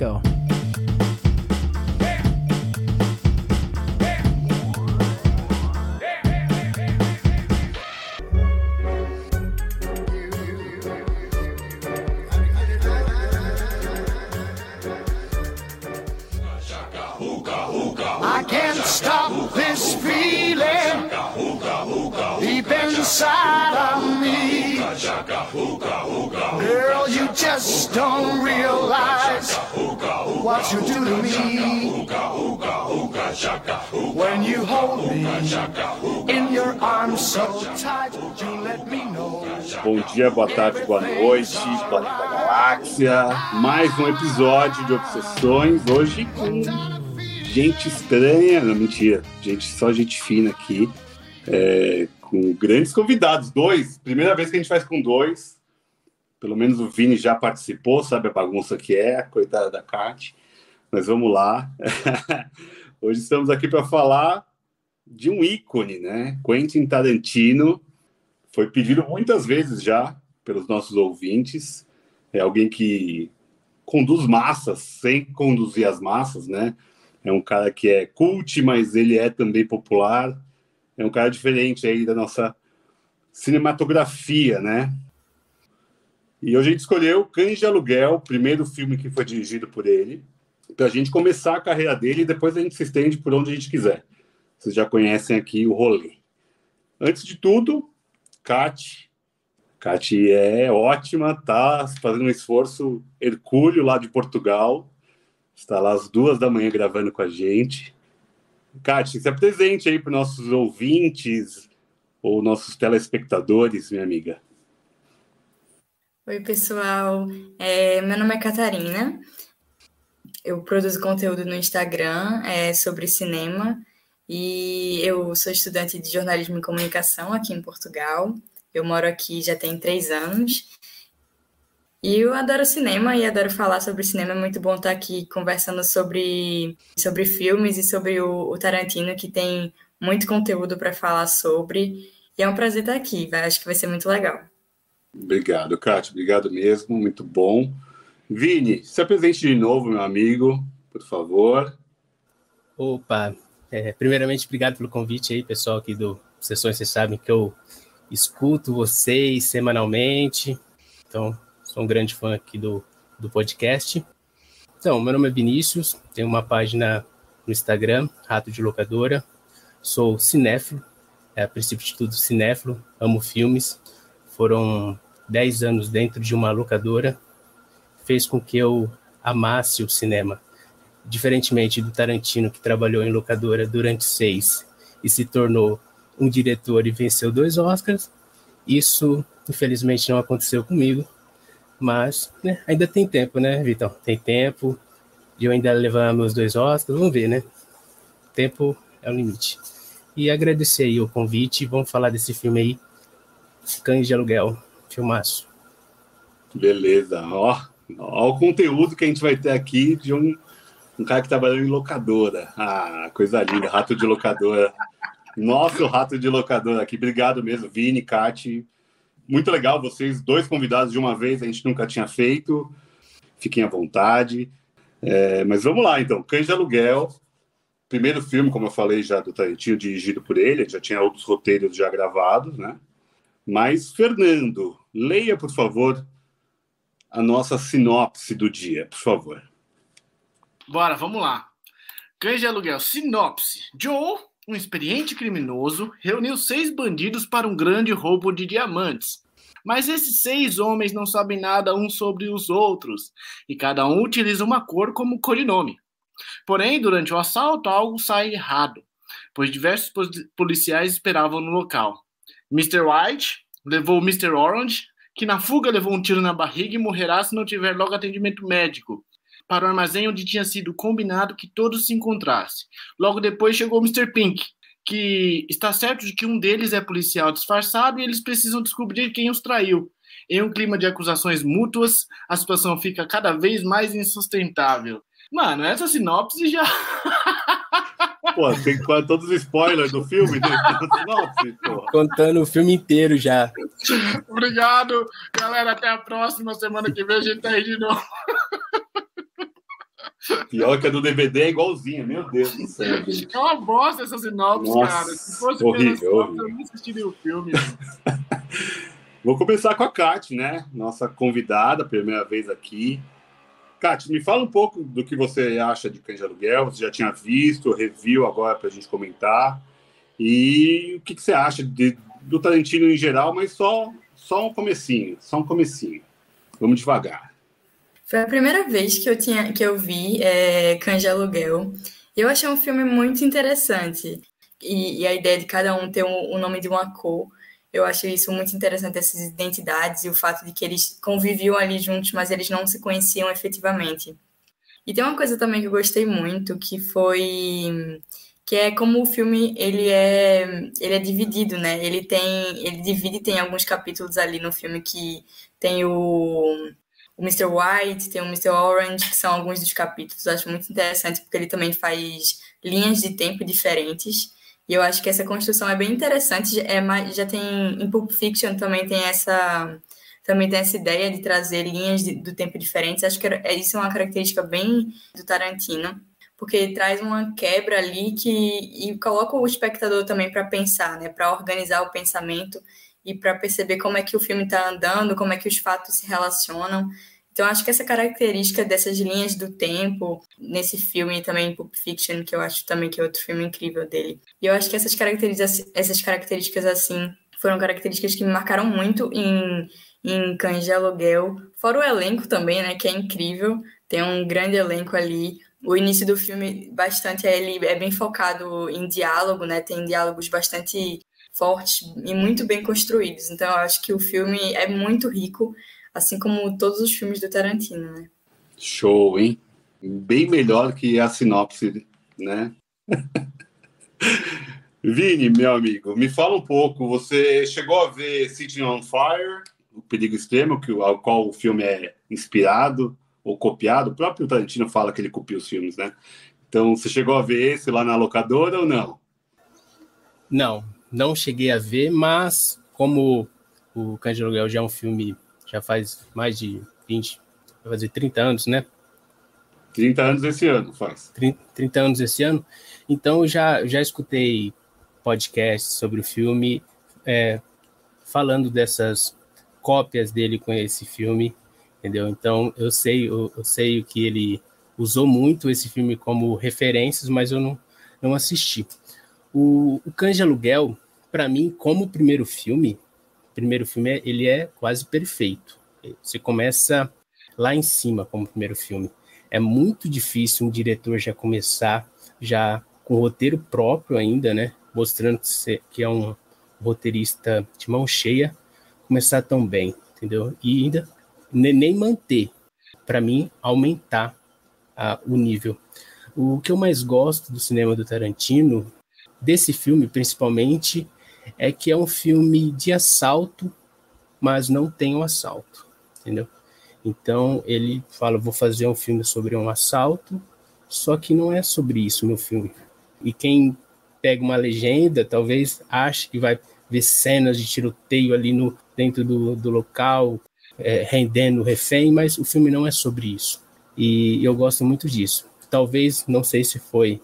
go. I can't stop this feeling deep inside of me. Girl, you just don't realize what you do to me. When you hold me in your arms so tight, you let me know. Bom dia, boa tarde, boa noite, Planeta Galáxia. Mais um episódio de Obsessões. Hoje com gente estranha, não mentira, gente só gente fina aqui, é, com grandes convidados, dois. Primeira vez que a gente faz com dois. Pelo menos o Vini já participou, sabe a bagunça que é, coitada da Kat. Mas vamos lá. Hoje estamos aqui para falar de um ícone, né? Quentin Tarantino. Foi pedido muitas vezes já pelos nossos ouvintes. É alguém que conduz massas sem conduzir as massas, né? É um cara que é cult, mas ele é também popular. É um cara diferente aí da nossa cinematografia, né? E hoje a gente escolheu Cães de Aluguel, o primeiro filme que foi dirigido por ele, para a gente começar a carreira dele e depois a gente se estende por onde a gente quiser. Vocês já conhecem aqui o rolê. Antes de tudo, Kat. Kat é ótima, tá fazendo um esforço hercúleo lá de Portugal. Está lá às duas da manhã gravando com a gente. Kat, se apresente aí para nossos ouvintes ou nossos telespectadores, minha amiga. Oi, pessoal. É, meu nome é Catarina. Eu produzo conteúdo no Instagram é, sobre cinema e eu sou estudante de jornalismo e comunicação aqui em Portugal. Eu moro aqui já tem três anos. E eu adoro cinema e adoro falar sobre cinema. É muito bom estar aqui conversando sobre, sobre filmes e sobre o, o Tarantino, que tem muito conteúdo para falar sobre. E é um prazer estar aqui. Acho que vai ser muito legal. Obrigado, Kátia. Obrigado mesmo. Muito bom. Vini, se apresente de novo, meu amigo, por favor. Opa, é, primeiramente, obrigado pelo convite aí, pessoal aqui do Sessões. Vocês sabem que eu escuto vocês semanalmente, então sou um grande fã aqui do, do podcast. Então, meu nome é Vinícius, tenho uma página no Instagram, Rato de Locadora, sou cinéfilo, é, a princípio de tudo cinéfilo, amo filmes, foram 10 anos dentro de uma locadora, fez com que eu amasse o cinema. Diferentemente do Tarantino, que trabalhou em locadora durante seis e se tornou um diretor e venceu dois Oscars, isso infelizmente não aconteceu comigo, mas né, ainda tem tempo, né, Vitão? Tem tempo de eu ainda levar meus dois Oscars, vamos ver, né? Tempo é o limite. E agradecer aí o convite, vamos falar desse filme aí, Cães de Aluguel, filmaço. Beleza, ó, ó o conteúdo que a gente vai ter aqui de um, um cara que trabalhou em locadora. Ah, coisa linda, rato de locadora. Nosso rato de locadora aqui. Obrigado mesmo, Vini, Kati. Muito legal vocês, dois convidados de uma vez, a gente nunca tinha feito. Fiquem à vontade. É, mas vamos lá, então. Cães de Aluguel. Primeiro filme, como eu falei já do Tarantino, dirigido por ele. Já tinha outros roteiros já gravados, né? Mas, Fernando, leia, por favor, a nossa sinopse do dia, por favor. Bora, vamos lá. Cães de aluguel, sinopse. Joe, um experiente criminoso, reuniu seis bandidos para um grande roubo de diamantes. Mas esses seis homens não sabem nada uns sobre os outros, e cada um utiliza uma cor como codinome. Porém, durante o assalto, algo sai errado, pois diversos policiais esperavam no local. Mr. White levou o Mr. Orange, que na fuga levou um tiro na barriga e morrerá se não tiver logo atendimento médico, para o armazém onde tinha sido combinado que todos se encontrassem. Logo depois chegou o Mr. Pink, que está certo de que um deles é policial disfarçado e eles precisam descobrir quem os traiu. Em um clima de acusações mútuas, a situação fica cada vez mais insustentável. Mano, essa sinopse já. Pô, tem que falar todos os spoilers do filme, né? pô. Contando o filme inteiro já. Obrigado, galera. Até a próxima semana que vem a gente tá aí de novo. Pior que a do DVD é igualzinha, meu Deus do céu. Gente. É uma bosta essa sinopse, Nossa, cara. Se fosse horrível, pela sinopse, horrível. eu não assistiria o filme. Vou começar com a Kat, né? Nossa convidada, primeira vez aqui. Kat, me fala um pouco do que você acha de Cães de Aluguel. Você já tinha visto, review agora para a gente comentar. E o que, que você acha de, do Tarantino em geral, mas só, só um comecinho, só um comecinho. Vamos devagar. Foi a primeira vez que eu, tinha, que eu vi é, Cães de Aluguel. Eu achei um filme muito interessante. E, e a ideia de cada um ter o um, um nome de uma cor. Eu achei isso muito interessante, essas identidades e o fato de que eles conviviam ali juntos, mas eles não se conheciam efetivamente. E tem uma coisa também que eu gostei muito, que foi que é como o filme ele é ele é dividido, né? Ele tem ele divide tem alguns capítulos ali no filme que tem o o Mr. White, tem o Mr. Orange, que são alguns dos capítulos. Eu acho muito interessante porque ele também faz linhas de tempo diferentes. E eu acho que essa construção é bem interessante. É mais, já tem em Pulp Fiction também tem essa também tem essa ideia de trazer linhas de, do tempo diferentes. Acho que é, isso é uma característica bem do Tarantino, porque traz uma quebra ali que e coloca o espectador também para pensar, né, para organizar o pensamento e para perceber como é que o filme está andando, como é que os fatos se relacionam. Então, acho que essa característica dessas linhas do tempo, nesse filme também, Pulp Fiction, que eu acho também que é outro filme incrível dele. E eu acho que essas características, essas características assim, foram características que me marcaram muito em, em Cães de Aluguel. Fora o elenco também, né, que é incrível. Tem um grande elenco ali. O início do filme, bastante, ele é bem focado em diálogo, né, tem diálogos bastante fortes e muito bem construídos. Então, eu acho que o filme é muito rico assim como todos os filmes do Tarantino, né? Show, hein? Bem melhor que a sinopse, né? Vini, meu amigo, me fala um pouco. Você chegou a ver City on Fire, o Perigo Extremo, que, ao qual o filme é inspirado ou copiado? O próprio Tarantino fala que ele copia os filmes, né? Então, você chegou a ver esse lá na locadora ou não? Não, não cheguei a ver, mas como o de Aluguel já é um filme já faz mais de 20, vai fazer 30 anos, né? 30 anos esse ano faz. 30, 30 anos esse ano. Então, já, já escutei podcasts sobre o filme é, falando dessas cópias dele com esse filme, entendeu? Então, eu sei, eu, eu sei que ele usou muito esse filme como referências, mas eu não, não assisti. O, o Cães de Aluguel, para mim, como primeiro filme, primeiro filme ele é quase perfeito. Você começa lá em cima como primeiro filme. É muito difícil um diretor já começar já com roteiro próprio ainda, né? Mostrando que, é um roteirista de mão cheia, começar tão bem, entendeu? E ainda nem manter, para mim, aumentar a, o nível. O que eu mais gosto do cinema do Tarantino, desse filme principalmente, é que é um filme de assalto, mas não tem um assalto, entendeu? Então ele fala, vou fazer um filme sobre um assalto, só que não é sobre isso meu filme. E quem pega uma legenda, talvez ache que vai ver cenas de tiroteio ali no dentro do, do local, é, rendendo refém, mas o filme não é sobre isso. E eu gosto muito disso. Talvez, não sei se foi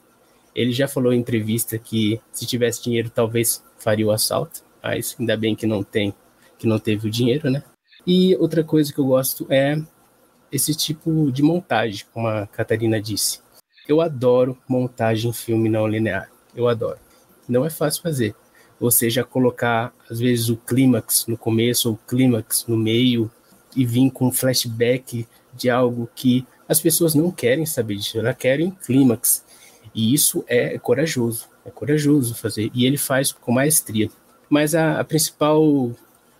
ele já falou em entrevista que se tivesse dinheiro talvez faria o assalto, mas ainda bem que não tem, que não teve o dinheiro, né? E outra coisa que eu gosto é esse tipo de montagem, como a Catarina disse. Eu adoro montagem em filme não linear. Eu adoro. Não é fácil fazer. Ou seja, colocar às vezes o clímax no começo ou o clímax no meio e vir com um flashback de algo que as pessoas não querem saber disso, elas querem clímax. E isso é corajoso, é corajoso fazer. E ele faz com maestria. Mas a, a principal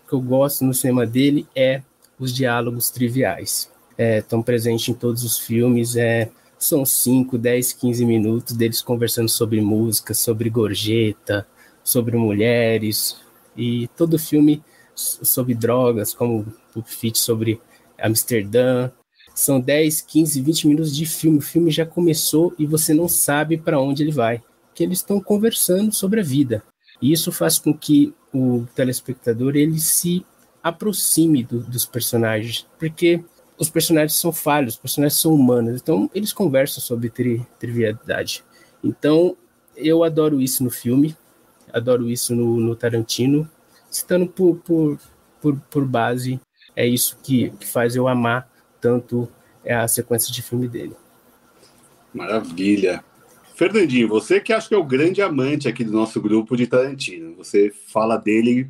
que eu gosto no cinema dele é os diálogos triviais. Estão é, presentes em todos os filmes. É, são 5, 10, 15 minutos deles conversando sobre música, sobre gorjeta, sobre mulheres. E todo filme sobre drogas, como o Fit sobre Amsterdã, são 10, 15, 20 minutos de filme. O filme já começou e você não sabe para onde ele vai. Que eles estão conversando sobre a vida. E isso faz com que o telespectador ele se aproxime do, dos personagens, porque os personagens são falhos, os personagens são humanos, então eles conversam sobre tri, trivialidade. Então, eu adoro isso no filme, adoro isso no, no Tarantino, citando por, por, por, por, base, é isso que, que faz eu amar tanto a sequência de filme dele. Maravilha. Fernandinho, você que acho que é o grande amante aqui do nosso grupo de Tarantino. Você fala dele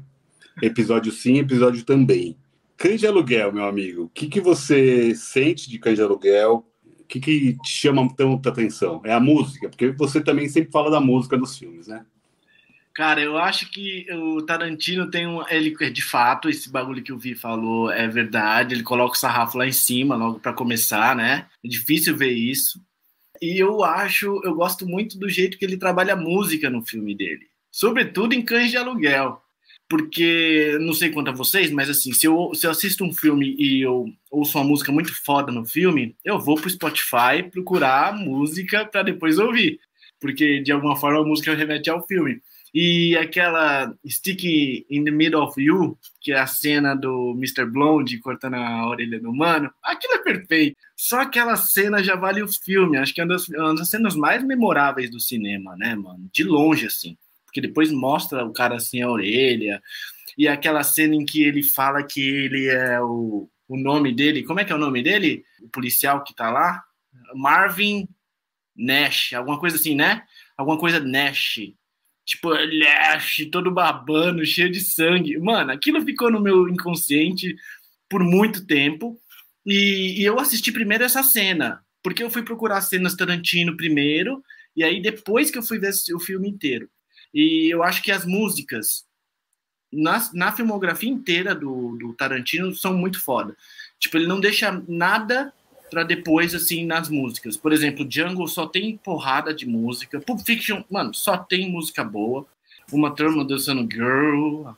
episódio sim, episódio também. Cães de aluguel, meu amigo. O que, que você sente de cães de aluguel? O que, que te chama tanta atenção? É a música, porque você também sempre fala da música dos filmes, né? Cara, eu acho que o Tarantino tem um. Ele, de fato, esse bagulho que o Vi falou é verdade. Ele coloca o sarrafo lá em cima, logo para começar, né? É difícil ver isso. E eu acho, eu gosto muito do jeito que ele trabalha a música no filme dele. Sobretudo em Cães de Aluguel. Porque, não sei quanto a vocês, mas assim, se eu, se eu assisto um filme e eu ouço uma música muito foda no filme, eu vou pro Spotify procurar música para depois ouvir. Porque, de alguma forma, a música remete ao filme. E aquela Stick in the Middle of You, que é a cena do Mr. Blonde cortando a orelha do mano, aquilo é perfeito. Só aquela cena já vale o filme. Acho que é uma das, uma das cenas mais memoráveis do cinema, né, mano? De longe, assim. Porque depois mostra o cara assim a orelha. E aquela cena em que ele fala que ele é o, o nome dele. Como é que é o nome dele? O policial que tá lá? Marvin Nash, alguma coisa assim, né? Alguma coisa Nash tipo, Lash, todo babando, cheio de sangue. Mano, aquilo ficou no meu inconsciente por muito tempo. E, e, eu assisti primeiro essa cena, porque eu fui procurar cenas Tarantino primeiro, e aí depois que eu fui ver o filme inteiro. E eu acho que as músicas na, na filmografia inteira do, do Tarantino são muito foda. Tipo, ele não deixa nada para depois, assim, nas músicas. Por exemplo, Django só tem porrada de música. Pulp Fiction, mano, só tem música boa. Uma turma dançando Girl,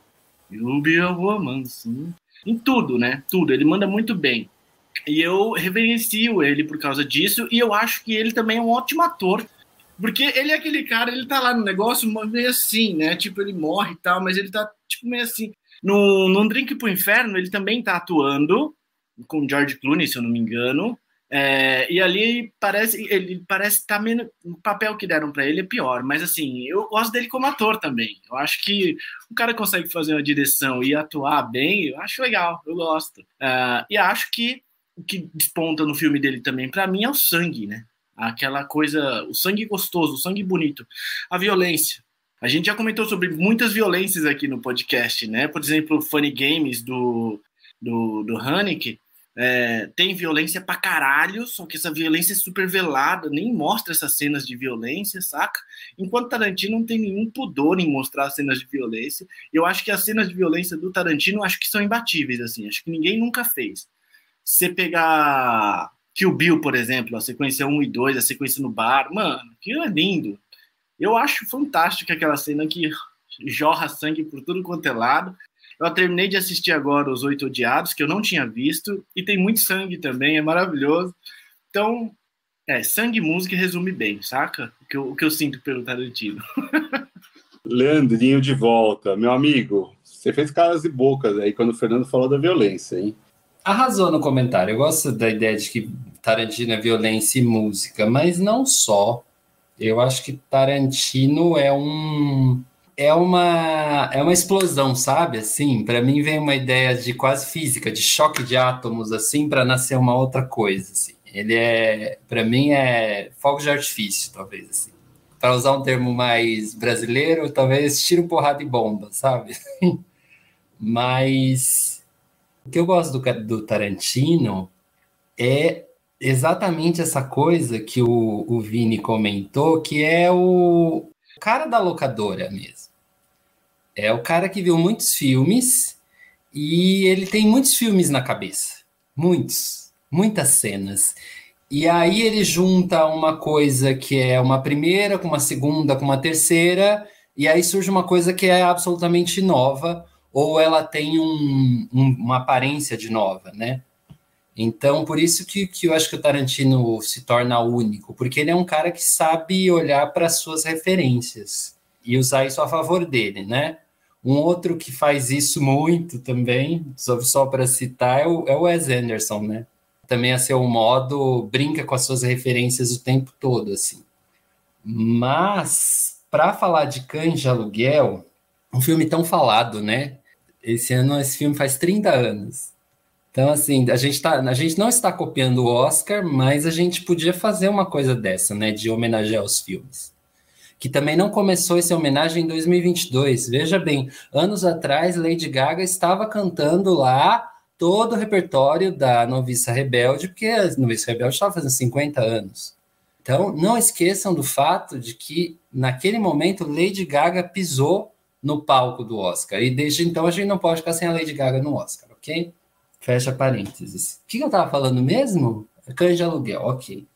You'll Be a Woman, sim. Em tudo, né? Tudo. Ele manda muito bem. E eu reverencio ele por causa disso. E eu acho que ele também é um ótimo ator. Porque ele é aquele cara, ele tá lá no negócio meio assim, né? Tipo, ele morre e tal, mas ele tá, tipo, meio assim. No, no Drink pro Inferno, ele também tá atuando, com George Clooney, se eu não me engano. É, e ali parece ele parece tá menos o papel que deram para ele é pior, mas assim eu gosto dele como ator também. Eu acho que o cara consegue fazer uma direção e atuar bem, eu acho legal, eu gosto. Uh, e acho que o que desponta no filme dele também para mim é o sangue, né? Aquela coisa, o sangue gostoso, o sangue bonito, a violência. A gente já comentou sobre muitas violências aqui no podcast, né? Por exemplo, Funny Games do do, do Haneke é, tem violência pra caralho, só que essa violência é super velada, nem mostra essas cenas de violência, saca? Enquanto Tarantino não tem nenhum pudor em mostrar cenas de violência. Eu acho que as cenas de violência do Tarantino acho que são imbatíveis, assim, acho que ninguém nunca fez. Você pegar Kill Bill, por exemplo, a sequência 1 e 2, a sequência no bar, mano, aquilo é lindo. Eu acho fantástico aquela cena que jorra sangue por tudo quanto é lado. Eu terminei de assistir agora Os Oito Odiados, que eu não tinha visto, e tem muito sangue também, é maravilhoso. Então, é, sangue e música resume bem, saca? O que eu, o que eu sinto pelo Tarantino. Leandrinho de volta, meu amigo. Você fez caras e bocas aí quando o Fernando falou da violência, hein? Arrasou no comentário. Eu gosto da ideia de que Tarantino é violência e música, mas não só. Eu acho que Tarantino é um é uma é uma explosão, sabe? Assim, para mim vem uma ideia de quase física, de choque de átomos assim para nascer uma outra coisa, assim. Ele é, para mim é fogo de artifício, talvez assim. Para usar um termo mais brasileiro, talvez tiro porrada e bomba, sabe? Mas o que eu gosto do, do Tarantino é exatamente essa coisa que o, o Vini comentou, que é o cara da locadora mesmo. É o cara que viu muitos filmes e ele tem muitos filmes na cabeça. Muitos. Muitas cenas. E aí ele junta uma coisa que é uma primeira, com uma segunda, com uma terceira, e aí surge uma coisa que é absolutamente nova, ou ela tem um, um, uma aparência de nova, né? Então, por isso que, que eu acho que o Tarantino se torna único, porque ele é um cara que sabe olhar para suas referências e usar isso a favor dele, né? Um outro que faz isso muito também, só, só para citar, é o, é o Wes Anderson, né? também a seu modo brinca com as suas referências o tempo todo, assim. Mas para falar de Cães de Aluguel, um filme tão falado, né? Esse ano esse filme faz 30 anos. Então, assim, a gente, tá, a gente não está copiando o Oscar, mas a gente podia fazer uma coisa dessa, né? De homenagear os filmes. Que também não começou essa homenagem em 2022. Veja bem, anos atrás, Lady Gaga estava cantando lá todo o repertório da Noviça Rebelde, porque a Noviça Rebelde estava fazendo 50 anos. Então, não esqueçam do fato de que, naquele momento, Lady Gaga pisou no palco do Oscar. E desde então a gente não pode ficar sem a Lady Gaga no Oscar, ok? Fecha parênteses. O que eu estava falando mesmo? De Aluguel, ok.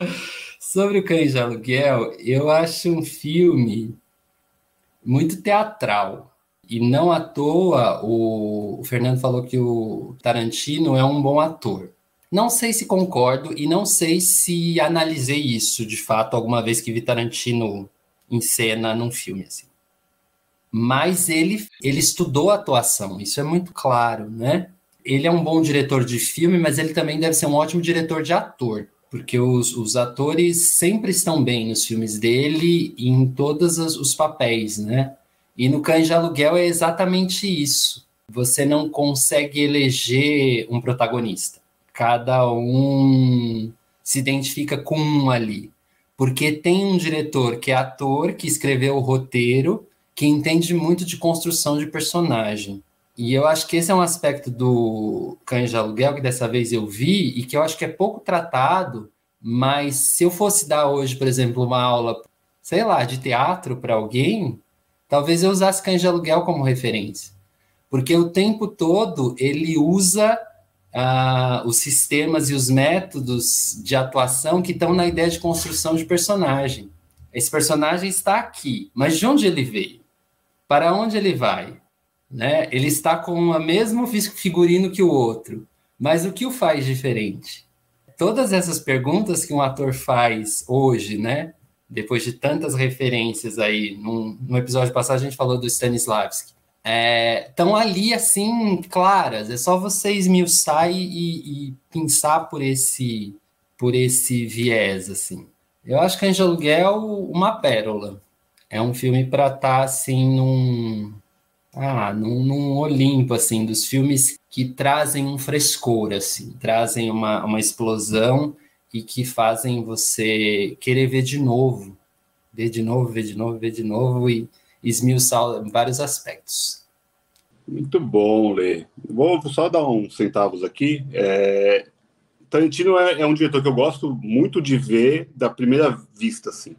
Sobre o Cães de Aluguel, eu acho um filme muito teatral. E não à toa o, o Fernando falou que o Tarantino é um bom ator. Não sei se concordo e não sei se analisei isso de fato alguma vez que vi Tarantino em cena num filme assim. Mas ele ele estudou atuação, isso é muito claro, né? Ele é um bom diretor de filme, mas ele também deve ser um ótimo diretor de ator, porque os, os atores sempre estão bem nos filmes dele em todos os, os papéis, né? E no Cães de Aluguel é exatamente isso. Você não consegue eleger um protagonista cada um se identifica com um ali. Porque tem um diretor que é ator, que escreveu o roteiro, que entende muito de construção de personagem. E eu acho que esse é um aspecto do Cães de Aluguel que dessa vez eu vi e que eu acho que é pouco tratado, mas se eu fosse dar hoje, por exemplo, uma aula, sei lá, de teatro para alguém, talvez eu usasse Cães de Aluguel como referência. Porque o tempo todo ele usa uh, os sistemas e os métodos de atuação que estão na ideia de construção de personagem. Esse personagem está aqui, mas de onde ele veio? Para onde ele vai? Né? Ele está com o mesmo figurino que o outro, mas o que o faz diferente? Todas essas perguntas que um ator faz hoje, né? Depois de tantas referências aí, num, no episódio passado a gente falou do Stanislavski estão é, ali assim claras. É só você esmiuçar e, e, pensar por esse por esse viés assim. Eu acho que Anjo Aluguel uma pérola. É um filme para estar tá, assim num ah, num, num, Olimpo assim dos filmes que trazem um frescor assim, trazem uma, uma explosão e que fazem você querer ver de novo, ver de novo, ver de novo, ver de novo e esmiuçar vários aspectos. Muito bom, Lê. Vou só dar uns centavos aqui. É... Tarantino é, é, um diretor que eu gosto muito de ver da primeira vista, assim.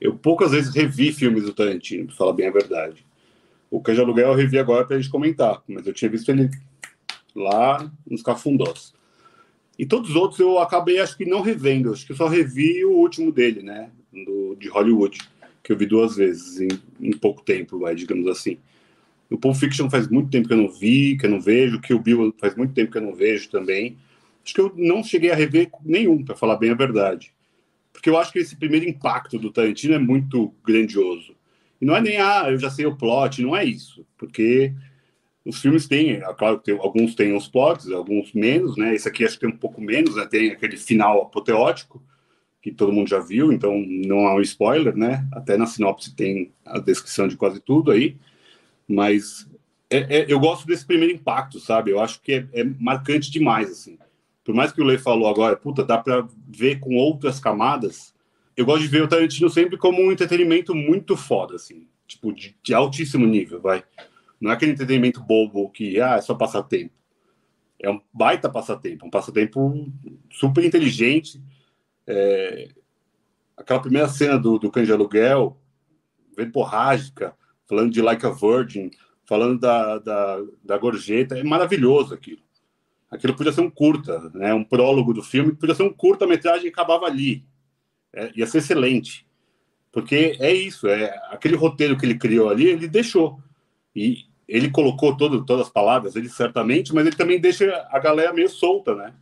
Eu poucas vezes revi filmes do Tarantino, para falar bem a verdade. O Cães Aluguel eu revi agora para a gente comentar, mas eu tinha visto ele lá nos Cafundós. E todos os outros eu acabei, acho que não revendo, acho que só revi o último dele, né, do, de Hollywood que eu vi duas vezes em, em pouco tempo, vai, digamos assim. O Pulp Fiction faz muito tempo que eu não vi, que eu não vejo, que o Bill faz muito tempo que eu não vejo também. Acho que eu não cheguei a rever nenhum, para falar bem a verdade. Porque eu acho que esse primeiro impacto do Tarantino é muito grandioso. E não é nem, ah, eu já sei o plot, não é isso. Porque os filmes têm, é claro que alguns têm os plots, alguns menos, né? Esse aqui acho que tem um pouco menos, né? Tem aquele final apoteótico que todo mundo já viu, então não há um spoiler, né? Até na sinopse tem a descrição de quase tudo aí, mas é, é, eu gosto desse primeiro impacto, sabe? Eu acho que é, é, marcante demais, assim. Por mais que o Lei falou agora, puta, dá para ver com outras camadas. Eu gosto de ver o Tarantino sempre como um entretenimento muito foda, assim, tipo de, de altíssimo nível, vai. Não é aquele entretenimento bobo que ah, é só passatempo. É um baita passatempo, um passatempo super inteligente é, aquela primeira cena do, do Cães de Aluguel, verborrágica, falando de Like a Virgin, falando da, da, da gorjeta, é maravilhoso aquilo. Aquilo podia ser um curta, né? um prólogo do filme, podia ser um curta-metragem e acabava ali. É, ia ser excelente. Porque é isso, é aquele roteiro que ele criou ali, ele deixou. E ele colocou todo, todas as palavras, ele certamente, mas ele também deixa a galera meio solta, né?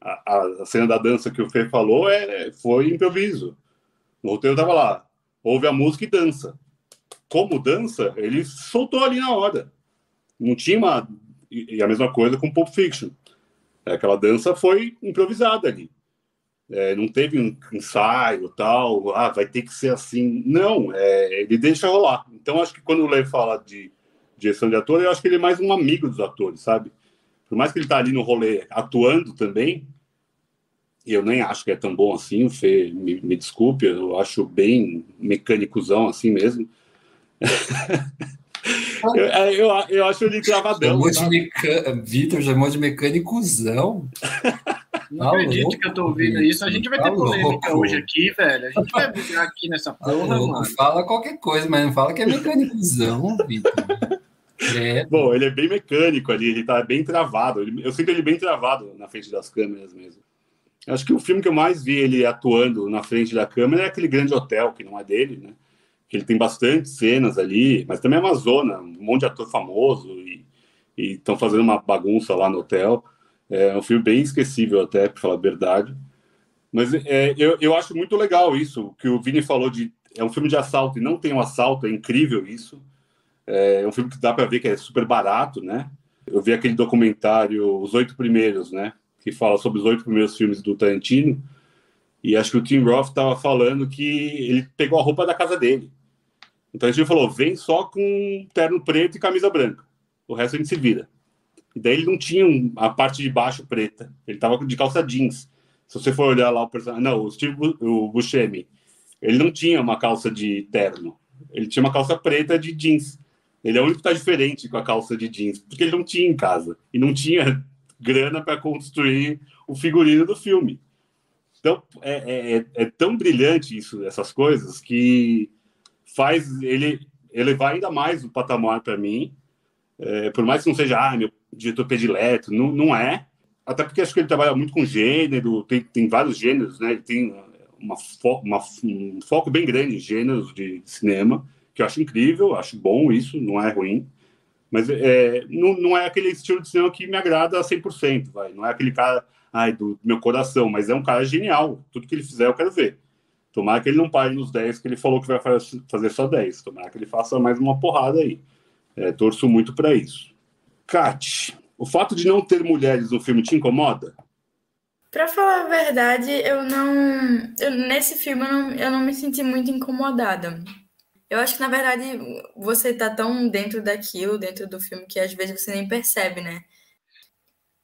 a, a, cena da dança que o Fê falou é, foi improviso. O roteiro estava lá. Ouve a música e dança. Como dança, ele soltou ali na hora. Não tinha uma. E a mesma coisa com Pulp Fiction. Aquela dança foi improvisada ali. É, não teve um ensaio tal, ah, vai ter que ser assim. Não, é, ele deixa rolar. Então, acho que quando o Lê fala de direção de ator, eu acho que ele é mais um amigo dos atores, sabe? Por mais que ele tá ali no rolê atuando também, eu nem acho que é tão bom assim, o Fê, me, me desculpe, eu acho bem mecânicozão assim mesmo. eu, é, eu, eu, acho ele travadão. Meca... Vitor chamou de mecânicozão. Não tá acredito louco, que eu tô ouvindo isso. A gente vai ter tá polêmica louco. hoje aqui, velho. A gente vai brigar aqui nessa tá porra, tá mano. Fala qualquer coisa, mas não fala que é mecânicozão, Vitor. É. Bom, ele é bem mecânico ali, ele tá bem travado. Eu sinto ele bem travado na frente das câmeras mesmo. Acho que o filme que eu mais vi ele atuando na frente da câmera é aquele grande hotel, que não é dele, né? Que ele tem bastante cenas ali, mas também é uma zona, um monte de ator famoso e estão fazendo uma bagunça lá no hotel. É um filme bem esquecível, até, para falar a verdade. Mas é, eu, eu acho muito legal isso, que o Vini falou de. É um filme de assalto e não tem um assalto, é incrível isso. É um filme que dá para ver que é super barato, né? Eu vi aquele documentário Os Oito Primeiros, né? Que fala sobre os oito primeiros filmes do Tarantino. E acho que o Tim Roth estava falando que ele pegou a roupa da casa dele. Então a gente falou: vem só com terno preto e camisa branca. O resto a gente se vira. E daí ele não tinha a parte de baixo preta. Ele tava de calça jeans. Se você for olhar lá o personagem. Não, o Steve o Buscemi. Ele não tinha uma calça de terno. Ele tinha uma calça preta de jeans. Ele é o único que tá diferente com a calça de jeans, porque ele não tinha em casa. E não tinha grana para construir o figurino do filme. Então, é, é, é, é tão brilhante isso, essas coisas, que faz ele elevar ainda mais o patamar para mim. É, por mais que não seja, ah, meu diretor predileto, não, não é. Até porque acho que ele trabalha muito com gênero, tem, tem vários gêneros, né? Ele tem uma, fo uma, um foco bem grande em gêneros de cinema, que eu acho incrível, acho bom isso, não é ruim. Mas é, não, não é aquele estilo de cinema que me agrada a 100%, vai. Não é aquele cara ai, do meu coração, mas é um cara genial. Tudo que ele fizer eu quero ver. Tomara que ele não pare nos 10, que ele falou que vai fazer só 10. Tomara que ele faça mais uma porrada aí. É, torço muito para isso. Kat, o fato de não ter mulheres no filme te incomoda? Pra falar a verdade, eu não. Eu, nesse filme eu não, eu não me senti muito incomodada. Eu acho que, na verdade, você tá tão dentro daquilo, dentro do filme, que às vezes você nem percebe, né?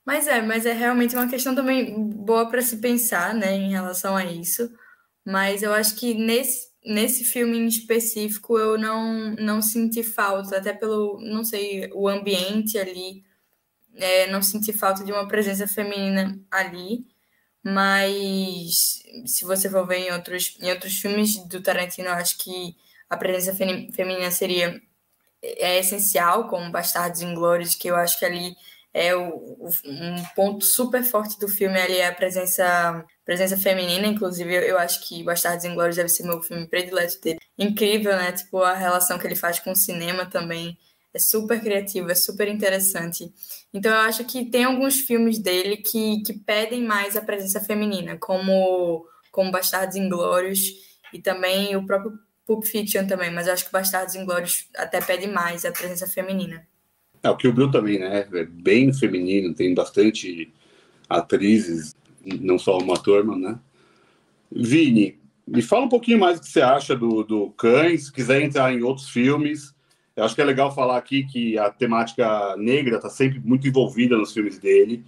Mas é, mas é realmente uma questão também boa para se pensar, né, em relação a isso. Mas eu acho que nesse, nesse filme em específico eu não, não senti falta, até pelo, não sei, o ambiente ali, é, não senti falta de uma presença feminina ali, mas se você for ver em outros, em outros filmes do Tarantino, eu acho que a presença feminina seria é essencial, como Bastardos Inglórios, que eu acho que ali é o, um ponto super forte do filme ali é a presença presença feminina, inclusive eu acho que Bastardos Inglórios deve ser meu filme predileto dele. Incrível, né? Tipo, a relação que ele faz com o cinema também é super criativo, é super interessante. Então eu acho que tem alguns filmes dele que, que pedem mais a presença feminina, como, como Bastardos Inglórios e também o próprio Pulp Fiction também, mas eu acho que Bastardos Inglórios até pede mais a presença feminina. É, o Kill Bill também, né? É bem feminino, tem bastante atrizes não só uma turma, né? Vini, me fala um pouquinho mais o que você acha do, do Cães, se quiser entrar em outros filmes. Eu acho que é legal falar aqui que a temática negra está sempre muito envolvida nos filmes dele.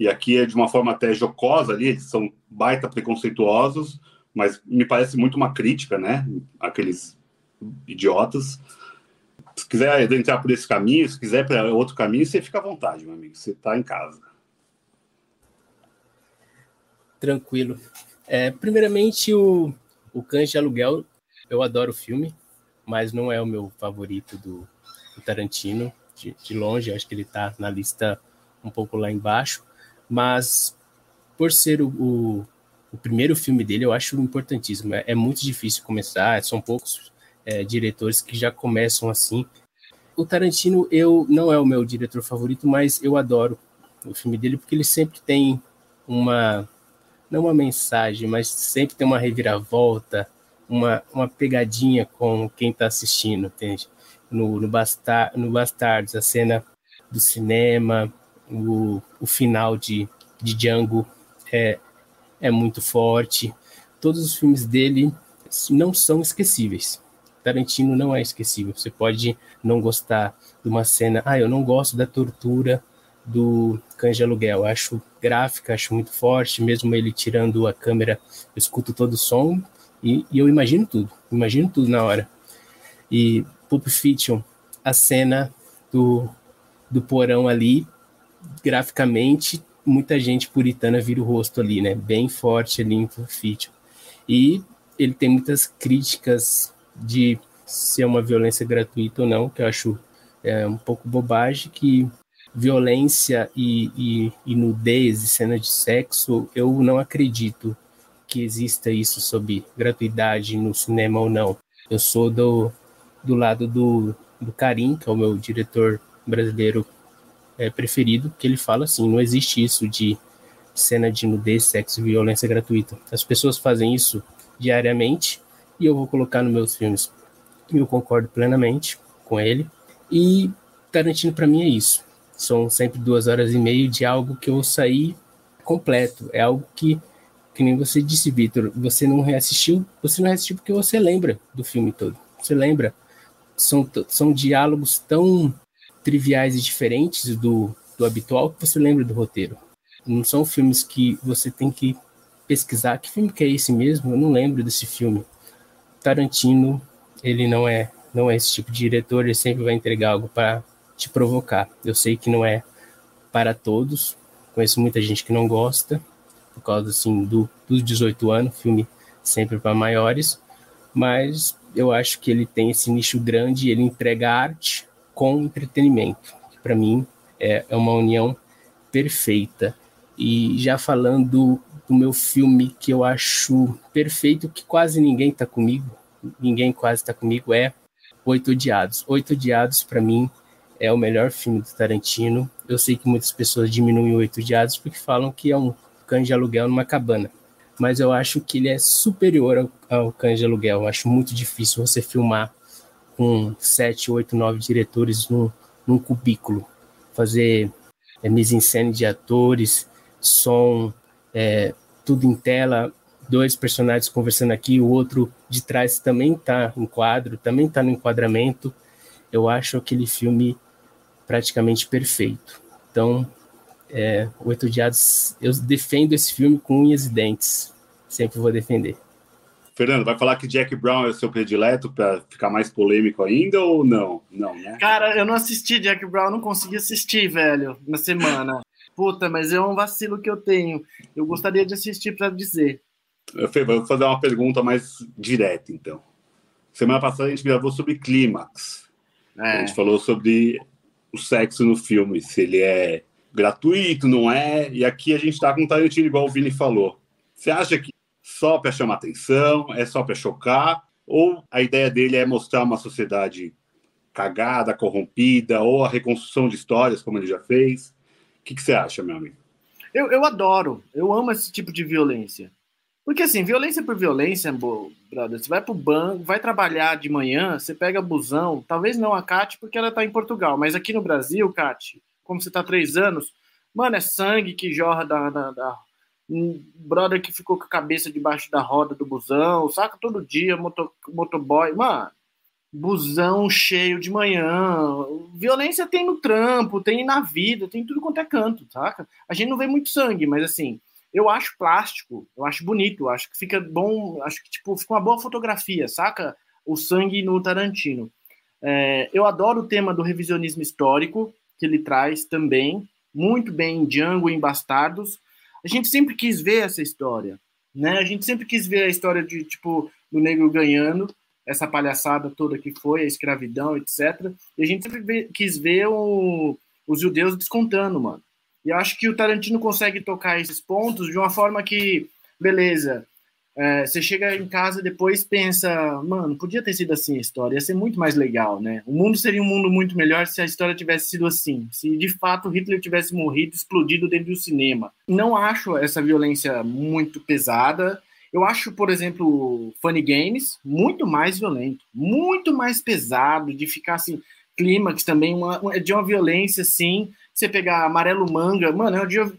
E aqui é de uma forma até jocosa ali, eles são baita preconceituosos, mas me parece muito uma crítica, né? Aqueles idiotas. Se quiser entrar por esse caminho, se quiser para outro caminho, você fica à vontade, meu amigo. Você está em casa. Tranquilo. É, primeiramente, o, o Cães de Aluguel, eu adoro o filme, mas não é o meu favorito do, do Tarantino, de, de longe, acho que ele está na lista um pouco lá embaixo, mas por ser o, o, o, primeiro filme dele, eu acho importantíssimo. É, é muito difícil começar, são poucos é, diretores que já começam assim. O Tarantino, eu não é o meu diretor favorito, mas eu adoro o filme dele porque ele sempre tem uma não uma mensagem, mas sempre tem uma reviravolta, uma, uma pegadinha com quem está assistindo, entende? No, no, Bastar, no Bastardos, a cena do cinema, o, o final de de Django é, é muito forte. Todos os filmes dele não são esquecíveis. Tarantino não é esquecível. Você pode não gostar de uma cena. Ah, eu não gosto da tortura do Cães de Aluguel. Acho gráfica, acho muito forte. Mesmo ele tirando a câmera, eu escuto todo o som e, e eu imagino tudo. Imagino tudo na hora. E Pulp Fiction, a cena do, do porão ali, graficamente, muita gente puritana vira o rosto ali, né? Bem forte ali em Pulp Fiction. E ele tem muitas críticas de ser uma violência gratuita ou não, que eu acho é, um pouco bobagem, que violência e, e, e nudez e cena de sexo, eu não acredito que exista isso sob gratuidade no cinema ou não. Eu sou do, do lado do, do Karim, que é o meu diretor brasileiro é, preferido, que ele fala assim: não existe isso de cena de nudez, sexo e violência gratuita. As pessoas fazem isso diariamente e eu vou colocar nos meus filmes. Eu concordo plenamente com ele. E Tarantino para mim é isso. São sempre duas horas e meia de algo que eu sair completo. É algo que, que nem você disse, Vitor, você não reassistiu, você não reassistiu porque você lembra do filme todo. Você lembra. São, são diálogos tão triviais e diferentes do, do habitual que você lembra do roteiro. Não são filmes que você tem que pesquisar que filme que é esse mesmo, eu não lembro desse filme. Tarantino, ele não é não é esse tipo de diretor, ele sempre vai entregar algo para te provocar. Eu sei que não é para todos, conheço muita gente que não gosta, por causa assim do, dos 18 anos, filme sempre para maiores, mas eu acho que ele tem esse nicho grande, ele entrega arte com entretenimento, que para mim é, é uma união perfeita. E já falando do meu filme que eu acho perfeito, que quase ninguém tá comigo, ninguém quase tá comigo, é Oito Odiados. Oito Odiados, para mim, é o melhor filme do Tarantino. Eu sei que muitas pessoas diminuem Oito Odiados porque falam que é um cães de aluguel numa cabana. Mas eu acho que ele é superior ao, ao cães de aluguel. Eu acho muito difícil você filmar com sete, oito, nove diretores num, num cubículo. Fazer é, mise-en-scène de atores, som, é, tudo em tela, dois personagens conversando aqui, o outro de trás também está em quadro, também está no enquadramento. Eu acho aquele filme praticamente perfeito. Então, é, Oito Diados, eu defendo esse filme com unhas e dentes. Sempre vou defender. Fernando, vai falar que Jack Brown é o seu predileto para ficar mais polêmico ainda ou não? Não, né? Cara, eu não assisti Jack Brown, não consegui assistir, velho, na semana. Puta, mas é um vacilo que eu tenho. Eu gostaria de assistir para dizer. Eu vou fazer uma pergunta mais direta, então. Semana passada a gente gravou sobre clímax. É. A gente falou sobre o sexo no filme, se ele é gratuito, não é. E aqui a gente está com o Tarantino, igual o Vini falou. Você acha que só para chamar atenção, é só para chocar? Ou a ideia dele é mostrar uma sociedade cagada, corrompida, ou a reconstrução de histórias, como ele já fez? Que, que você acha, meu amigo? Eu, eu adoro, eu amo esse tipo de violência. Porque assim, violência por violência, brother, você vai pro banco, vai trabalhar de manhã, você pega busão, talvez não a Kat, porque ela tá em Portugal, mas aqui no Brasil, Kat, como você tá há três anos, mano, é sangue que jorra da, da, da, um brother que ficou com a cabeça debaixo da roda do busão, saca? Todo dia, moto, motoboy, mano, busão cheio de manhã. Violência tem no trampo, tem na vida, tem tudo quanto é canto, saca? A gente não vê muito sangue, mas assim, eu acho plástico, eu acho bonito, acho que fica bom, acho que tipo, fica uma boa fotografia, saca? O sangue no Tarantino. É, eu adoro o tema do revisionismo histórico que ele traz também, muito bem em Django e em Bastardos. A gente sempre quis ver essa história, né? A gente sempre quis ver a história de tipo do negro ganhando essa palhaçada toda que foi, a escravidão, etc. E a gente sempre vê, quis ver o, os judeus descontando, mano. E acho que o Tarantino consegue tocar esses pontos de uma forma que, beleza, é, você chega em casa depois pensa, mano, podia ter sido assim a história, ia ser muito mais legal, né? O mundo seria um mundo muito melhor se a história tivesse sido assim, se de fato Hitler tivesse morrido, explodido dentro do cinema. Não acho essa violência muito pesada, eu acho, por exemplo, Funny Games muito mais violento, muito mais pesado, de ficar assim, clímax também, uma, de uma violência assim. Você pegar Amarelo Manga, mano, é um dia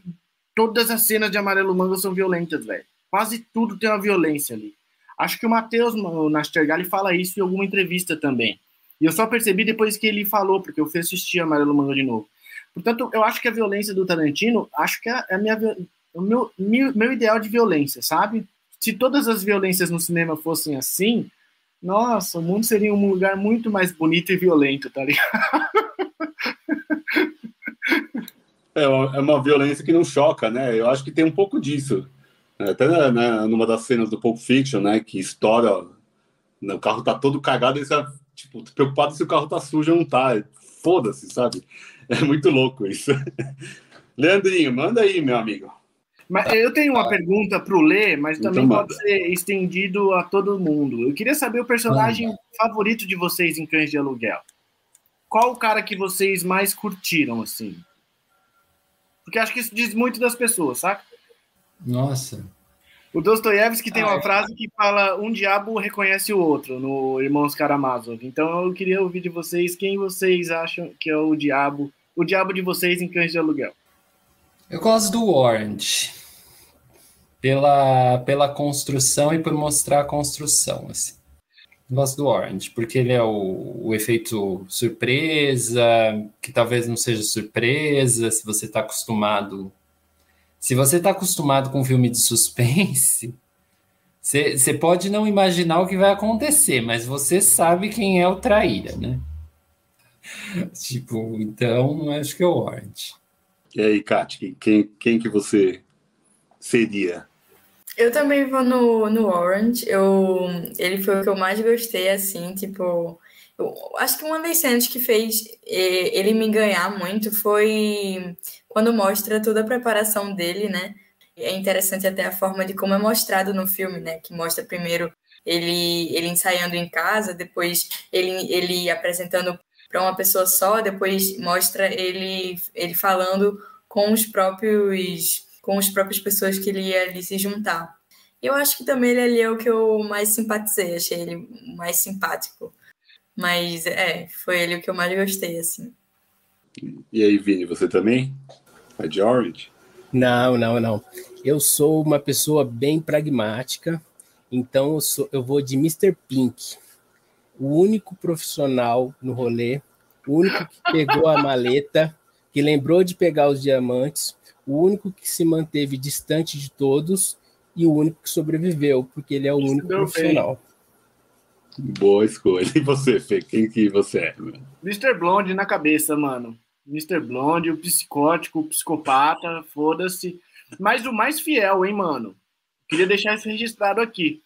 todas as cenas de Amarelo Manga são violentas, velho. Quase tudo tem uma violência ali. Acho que o Matheus Nastergali fala isso em alguma entrevista também. E eu só percebi depois que ele falou, porque eu fui assistir Amarelo Manga de novo. Portanto, eu acho que a violência do Tarantino, acho que é a minha, o meu, meu, meu ideal de violência, sabe? Se todas as violências no cinema fossem assim, nossa, o mundo seria um lugar muito mais bonito e violento, tá ligado? É uma, é uma violência que não choca, né? Eu acho que tem um pouco disso. Até né, numa das cenas do Pulp Fiction, né? Que estoura, né, o carro tá todo cagado e você tipo, preocupado se o carro tá sujo ou não tá. Foda-se, sabe? É muito louco isso. Leandrinho, manda aí, meu amigo. Mas eu tenho uma pergunta para o Lê, mas então também então, pode ser estendido a todo mundo. Eu queria saber o personagem favorito de vocês em Cães de Aluguel. Qual o cara que vocês mais curtiram, assim? Porque acho que isso diz muito das pessoas, saca? Nossa. O Dostoiévski tem ah, uma é. frase que fala um diabo reconhece o outro no Irmãos Karamazov. Então eu queria ouvir de vocês quem vocês acham que é o diabo, o diabo de vocês em Cães de Aluguel. Eu gosto do Orange. Pela, pela construção e por mostrar a construção, assim. Gosto do Orange, porque ele é o, o efeito surpresa, que talvez não seja surpresa, se você está acostumado se você está acostumado com um filme de suspense, você pode não imaginar o que vai acontecer, mas você sabe quem é o traíra, né? tipo, então acho que é o Orange. E aí, Kat, quem, quem que você seria? Eu também vou no, no Orange. Eu, ele foi o que eu mais gostei, assim, tipo. Eu, acho que uma das cenas que fez ele me ganhar muito foi quando mostra toda a preparação dele, né? É interessante até a forma de como é mostrado no filme, né? Que mostra primeiro ele, ele ensaiando em casa, depois ele, ele apresentando para uma pessoa só, depois mostra ele, ele falando com os próprios com as próprias pessoas que ele ia ali se juntar. Eu acho que também ele ali é o que eu mais simpatizei, achei ele mais simpático. Mas é, foi ele o que eu mais gostei, assim. E aí, Vini, você também? É de Orange? Não, não, não. Eu sou uma pessoa bem pragmática, então eu, sou, eu vou de Mr. Pink. O único profissional no rolê, o único que pegou a maleta, que lembrou de pegar os diamantes, o único que se manteve distante de todos e o único que sobreviveu, porque ele é o Isso único profissional. Bem. Boa escolha. E você, Fê? Quem que você é? Mr. Blonde na cabeça, mano. Mr. Blonde, o psicótico, o psicopata, foda-se. Mas o mais fiel, hein, mano? Queria deixar isso registrado aqui.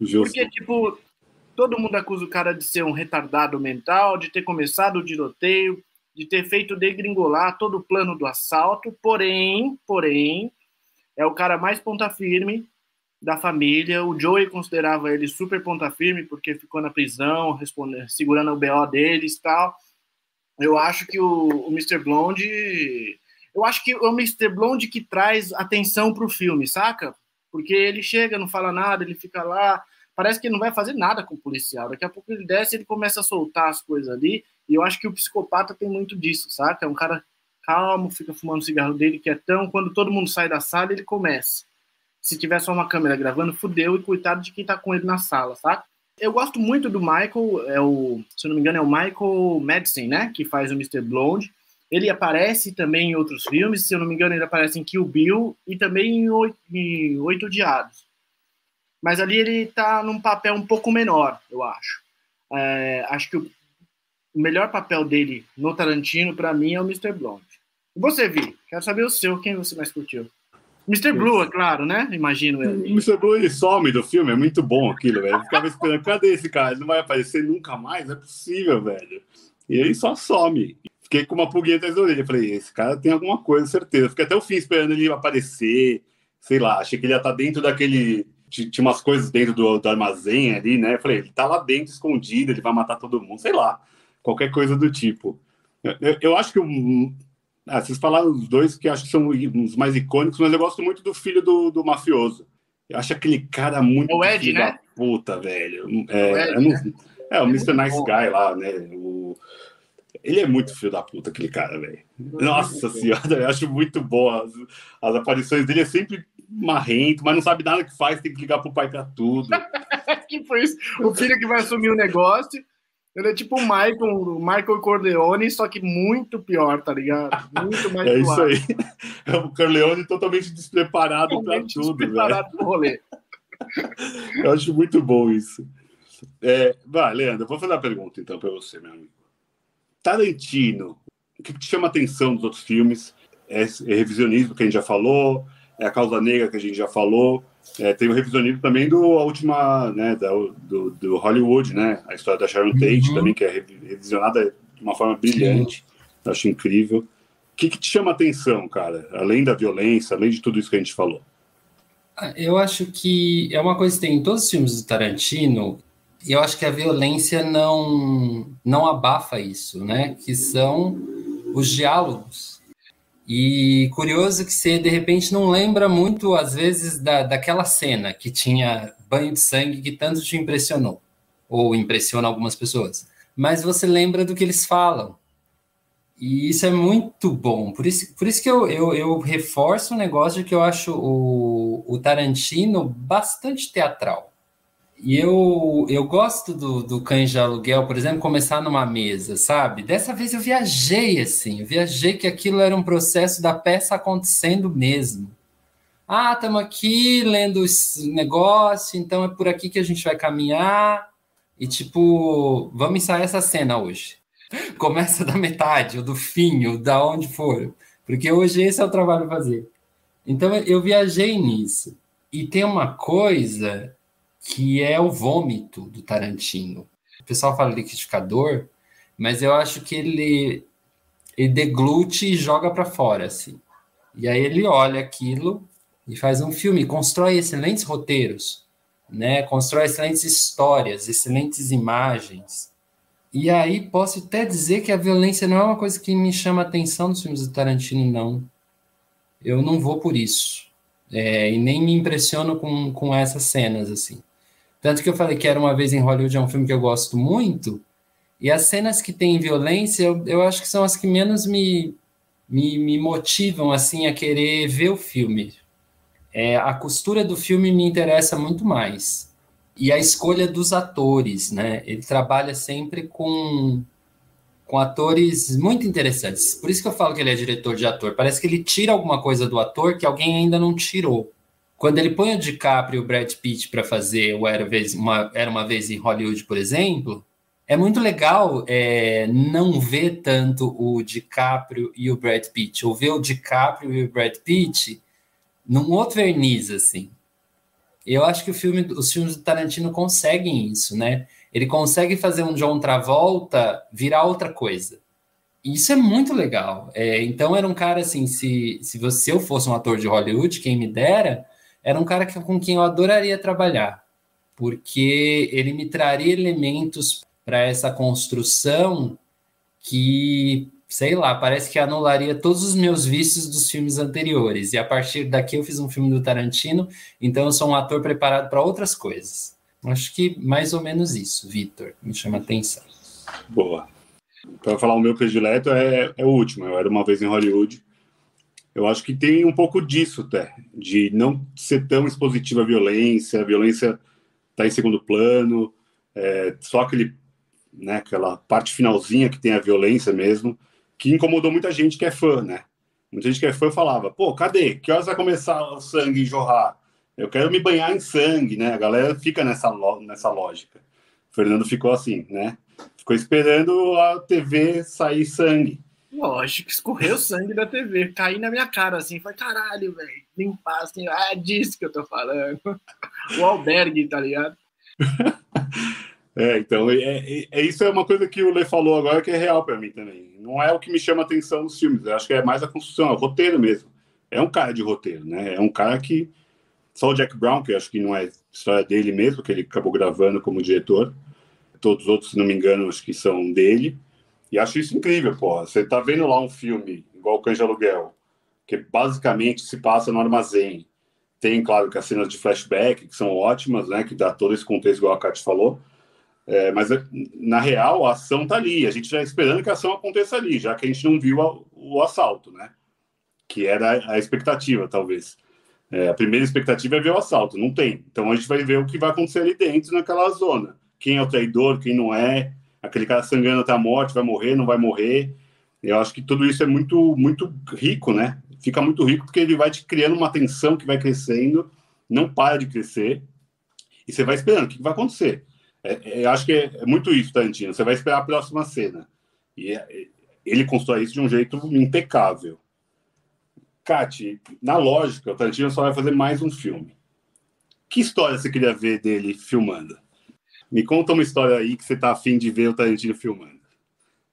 Justo. Porque, tipo, todo mundo acusa o cara de ser um retardado mental, de ter começado o tiroteio, de ter feito degringolar todo o plano do assalto, porém, porém, é o cara mais ponta firme da família. O Joey considerava ele super ponta firme porque ficou na prisão, segurando o BO deles e tal eu acho que o, o Mr. Blonde. Eu acho que o Mr. Blonde que traz atenção pro filme, saca? Porque ele chega, não fala nada, ele fica lá. Parece que ele não vai fazer nada com o policial. Daqui a pouco ele desce ele começa a soltar as coisas ali. E eu acho que o psicopata tem muito disso, saca? É um cara calmo, fica fumando o cigarro dele, quietão. Quando todo mundo sai da sala, ele começa. Se tiver só uma câmera gravando, fudeu, e coitado de quem tá com ele na sala, saca? Eu gosto muito do Michael, é o, se eu não me engano, é o Michael Madison, né? Que faz o Mr. Blonde. Ele aparece também em outros filmes, se eu não me engano, ele aparece em Kill Bill e também em Oito, em Oito Diados. Mas ali ele tá num papel um pouco menor, eu acho. É, acho que o, o melhor papel dele no Tarantino, para mim, é o Mr. Blonde. E você, Vi? Quero saber o seu, quem você mais curtiu? Mr. Blue, é claro, né? Imagino ele. O Mr. Blue ele some do filme, é muito bom aquilo, velho. Eu ficava esperando, cadê esse cara? Ele não vai aparecer nunca mais? Não é possível, velho. E ele só some. Fiquei com uma pulguinha atrás da orelha. Falei, esse cara tem alguma coisa, certeza. Fiquei até o fim esperando ele aparecer. Sei lá, achei que ele ia estar tá dentro daquele. Tinha umas coisas dentro do, do armazém ali, né? Falei, ele tá lá dentro, escondido, ele vai matar todo mundo, sei lá. Qualquer coisa do tipo. Eu, eu acho que o, ah, vocês falaram os dois que acho que são os mais icônicos, mas eu gosto muito do filho do, do mafioso. Eu acho aquele cara muito. O Ed, né? puta, velho. É, o, Ed, é, né? é, o Mr. Nice Guy lá, né? O, Ele é muito filho da puta, aquele cara, velho. Nossa senhora, eu acho muito boa. As, as, aparições dele é sempre marrento, mas não sabe nada que faz, tem que ligar pro pai pra tudo. que foi isso? O filho que vai assumir o negócio. Ele é tipo o Michael, o Michael Corleone, só que muito pior, tá ligado? Muito mais É isso aí. É o Corleone totalmente despreparado totalmente pra tudo, despreparado pro rolê. Eu acho muito bom isso. É, vai, Leandro, vou fazer uma pergunta então para você, meu amigo. Tarantino, o que te chama a atenção dos outros filmes? É, é revisionismo que a gente já falou, é a causa negra que a gente já falou. É, tem o revisionismo também do última, né, da, do, do, Hollywood, né, a história da Sharon Tate uhum. também que é revisionada de uma forma brilhante. Acho incrível. O que, que te chama a atenção, cara? Além da violência, além de tudo isso que a gente falou. Ah, eu acho que é uma coisa que tem em todos os filmes do Tarantino, e eu acho que a violência não não abafa isso, né? Que são os diálogos. E curioso que você de repente não lembra muito às vezes da, daquela cena que tinha banho de sangue que tanto te impressionou ou impressiona algumas pessoas, mas você lembra do que eles falam. E isso é muito bom. Por isso, por isso que eu, eu, eu reforço o negócio de que eu acho o, o Tarantino bastante teatral. E eu, eu gosto do, do Cães de Aluguel, por exemplo, começar numa mesa, sabe? Dessa vez eu viajei assim, eu viajei que aquilo era um processo da peça acontecendo mesmo. Ah, estamos aqui lendo esse negócio, então é por aqui que a gente vai caminhar. E tipo, vamos ensaiar essa cena hoje. Começa da metade, ou do fim, ou da onde for. Porque hoje esse é o trabalho fazer. Então eu viajei nisso. E tem uma coisa que é o vômito do Tarantino. O pessoal fala liquidificador, mas eu acho que ele, ele deglute e joga para fora, assim. E aí ele olha aquilo e faz um filme, constrói excelentes roteiros, né? Constrói excelentes histórias, excelentes imagens. E aí posso até dizer que a violência não é uma coisa que me chama atenção nos filmes do Tarantino, não. Eu não vou por isso. É, e nem me impressiono com, com essas cenas, assim. Tanto que eu falei que era uma vez em Hollywood, é um filme que eu gosto muito, e as cenas que tem violência, eu, eu acho que são as que menos me, me, me motivam, assim, a querer ver o filme. É, a costura do filme me interessa muito mais. E a escolha dos atores, né? Ele trabalha sempre com, com atores muito interessantes. Por isso que eu falo que ele é diretor de ator. Parece que ele tira alguma coisa do ator que alguém ainda não tirou. Quando ele põe o DiCaprio e o Brad Pitt para fazer o Era, vez, uma, Era Uma Vez em Hollywood, por exemplo, é muito legal é, não ver tanto o DiCaprio e o Brad Pitt, ou ver o DiCaprio e o Brad Pitt num outro verniz, assim. Eu acho que filme, os filmes do Tarantino conseguem isso, né? Ele consegue fazer um John Travolta virar outra coisa. Isso é muito legal. É, então era um cara assim, se, se você eu fosse um ator de Hollywood, quem me dera, era um cara que, com quem eu adoraria trabalhar, porque ele me traria elementos para essa construção que, sei lá, parece que anularia todos os meus vícios dos filmes anteriores. E a partir daqui eu fiz um filme do Tarantino, então eu sou um ator preparado para outras coisas. Acho que mais ou menos isso, Vitor, me chama atenção. Boa. Para falar o meu predileto é, é o último. Eu era uma vez em Hollywood eu acho que tem um pouco disso, até, de não ser tão expositiva a violência, a violência está em segundo plano, é, só aquele, né, aquela parte finalzinha que tem a violência mesmo, que incomodou muita gente que é fã, né? Muita gente que é fã falava, pô, cadê? Que horas vai começar o sangue jorrar? Eu quero me banhar em sangue, né? A galera fica nessa, nessa lógica. O Fernando ficou assim, né? Ficou esperando a TV sair sangue. Lógico, escorreu sangue da TV, caí na minha cara assim, foi caralho, velho, limpar assim, ah, é disso que eu tô falando. O albergue, tá ligado? É, então, é, é, é, isso é uma coisa que o Lê falou agora que é real para mim também. Não é o que me chama atenção nos filmes, eu acho que é mais a construção, é o roteiro mesmo. É um cara de roteiro, né? É um cara que. Só o Jack Brown, que eu acho que não é história dele mesmo, que ele acabou gravando como diretor. Todos os outros, se não me engano, acho que são dele. E acho isso incrível, pô. Você tá vendo lá um filme, igual Cães de Aluguel, que basicamente se passa no armazém. Tem, claro, que as cenas de flashback, que são ótimas, né? Que dá todo esse contexto, igual a Kátia falou. É, mas na real a ação tá ali. A gente já esperando que a ação aconteça ali, já que a gente não viu a, o assalto, né? Que era a expectativa, talvez. É, a primeira expectativa é ver o assalto, não tem. Então a gente vai ver o que vai acontecer ali dentro naquela zona. Quem é o traidor, quem não é, aquele cara sangrando até a morte, vai morrer, não vai morrer. Eu acho que tudo isso é muito, muito rico, né? Fica muito rico porque ele vai te criando uma tensão que vai crescendo, não para de crescer, e você vai esperando o que vai acontecer. É, é, eu acho que é, é, muito isso, Tarantino. Você vai esperar a próxima cena. E é, ele constrói isso de um jeito impecável. Kati, na lógica, o Tarantino só vai fazer mais um filme. Que história você queria ver dele filmando? Me conta uma história aí que você tá afim de ver o Tarantino filmando.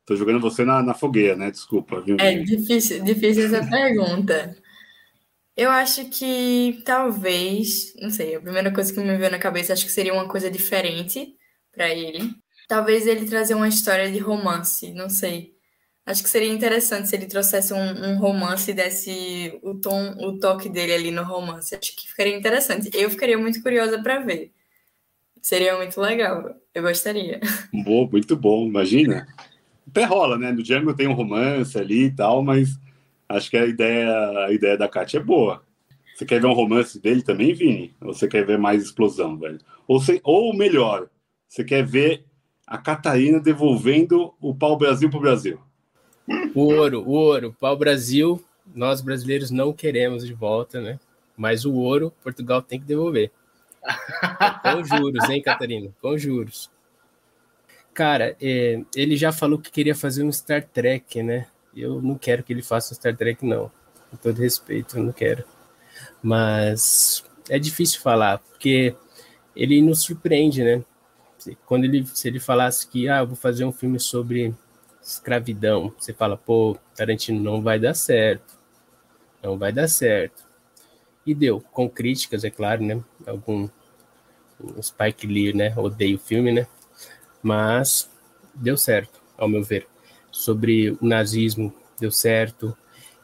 Tô jogando você na, na fogueira, né? Desculpa. Viu? É difícil, difícil essa pergunta. Eu acho que talvez, não sei, a primeira coisa que me veio na cabeça acho que seria uma coisa diferente para ele. Talvez ele trazer uma história de romance, não sei. Acho que seria interessante se ele trouxesse um, um, romance e desse o tom, o toque dele ali no romance. Acho que ficaria interessante. Eu ficaria muito curiosa para ver. Seria muito legal. Eu gostaria. Bom, muito bom, imagina. Até rola, né? No Django tem um romance ali e tal, mas acho que a ideia, a ideia da Katia é boa. Você quer ver um romance dele também, Vini? Ou você quer ver mais explosão, velho? Ou, você, ou melhor, você quer ver a Catarina devolvendo o pau-brasil para o Brasil? O ouro, o ouro. Pau-brasil, nós brasileiros não queremos de volta, né? Mas o ouro, Portugal tem que devolver. Com juros, hein, Catarina? Com juros. Cara, é, ele já falou que queria fazer um Star Trek, né? Eu não quero que ele faça um Star Trek, não. Com todo respeito, eu não quero. Mas é difícil falar, porque ele nos surpreende, né? quando ele, se ele falasse que, ah, vou fazer um filme sobre escravidão, você fala, pô, Tarantino não vai dar certo, não vai dar certo. E deu, com críticas, é claro, né? Algum Spike Lee, né? Odeio o filme, né? Mas deu certo, ao meu ver. Sobre o nazismo, deu certo.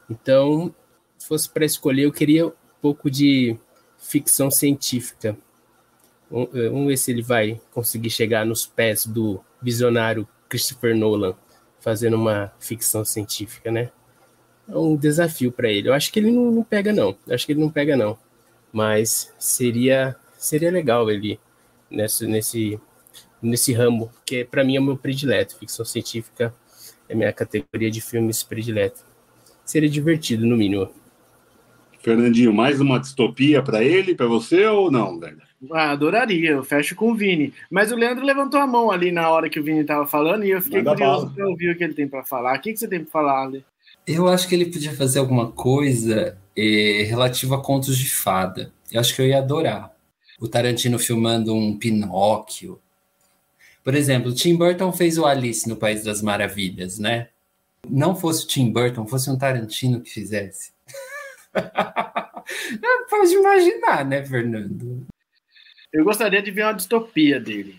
Então, se fosse para escolher, eu queria um pouco de ficção científica eh, vamos ver se ele vai conseguir chegar nos pés do visionário Christopher Nolan, fazendo uma ficção científica, né? É um desafio para ele. Eu acho que ele não, não, pega, não. Eu acho que ele não pega, não. Mas seria, seria legal ele nesse, nesse, nesse ramo, que para mim é o meu predileto. Ficção científica é minha categoria de filmes predileto. Seria divertido, no mínimo. Fernandinho, mais uma distopia para ele, para você ou não, velho? Ah, adoraria, eu fecho com o Vini. Mas o Leandro levantou a mão ali na hora que o Vini estava falando e eu fiquei Manda curioso para ouvir o que ele tem para falar. O que, que você tem para falar, Ale? Eu acho que ele podia fazer alguma coisa eh, relativa a contos de fada. Eu acho que eu ia adorar. O Tarantino filmando um Pinóquio. Por exemplo, Tim Burton fez o Alice no País das Maravilhas, né? Não fosse o Tim Burton, fosse um Tarantino que fizesse. Pode imaginar, né, Fernando? Eu gostaria de ver uma distopia dele.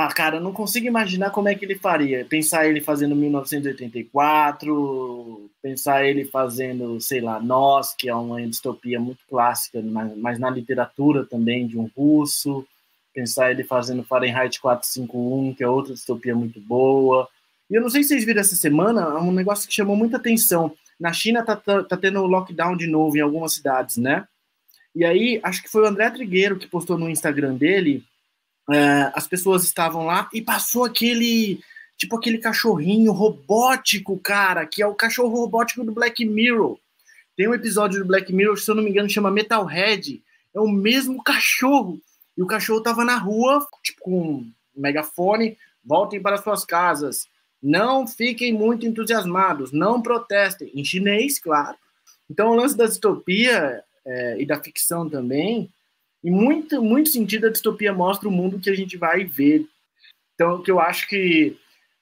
Ah, cara, não consigo imaginar como é que ele faria. Pensar ele fazendo 1984, pensar ele fazendo, sei lá, Nós, que é uma distopia muito clássica, mas na literatura também, de um russo. Pensar ele fazendo Fahrenheit 451, que é outra distopia muito boa. E eu não sei se vocês viram essa semana, um negócio que chamou muita atenção. Na China tá, tá, tá tendo lockdown de novo em algumas cidades, né? E aí, acho que foi o André Trigueiro que postou no Instagram dele. É, as pessoas estavam lá e passou aquele. Tipo aquele cachorrinho robótico, cara, que é o cachorro robótico do Black Mirror. Tem um episódio do Black Mirror, se eu não me engano, chama Metalhead. É o mesmo cachorro. E o cachorro tava na rua, tipo, com um megafone, voltem para suas casas. Não fiquem muito entusiasmados, não protestem. Em chinês, claro. Então, o lance da distopia é, e da ficção também, em muito, muito sentido, a distopia mostra o mundo que a gente vai ver. Então, que eu acho que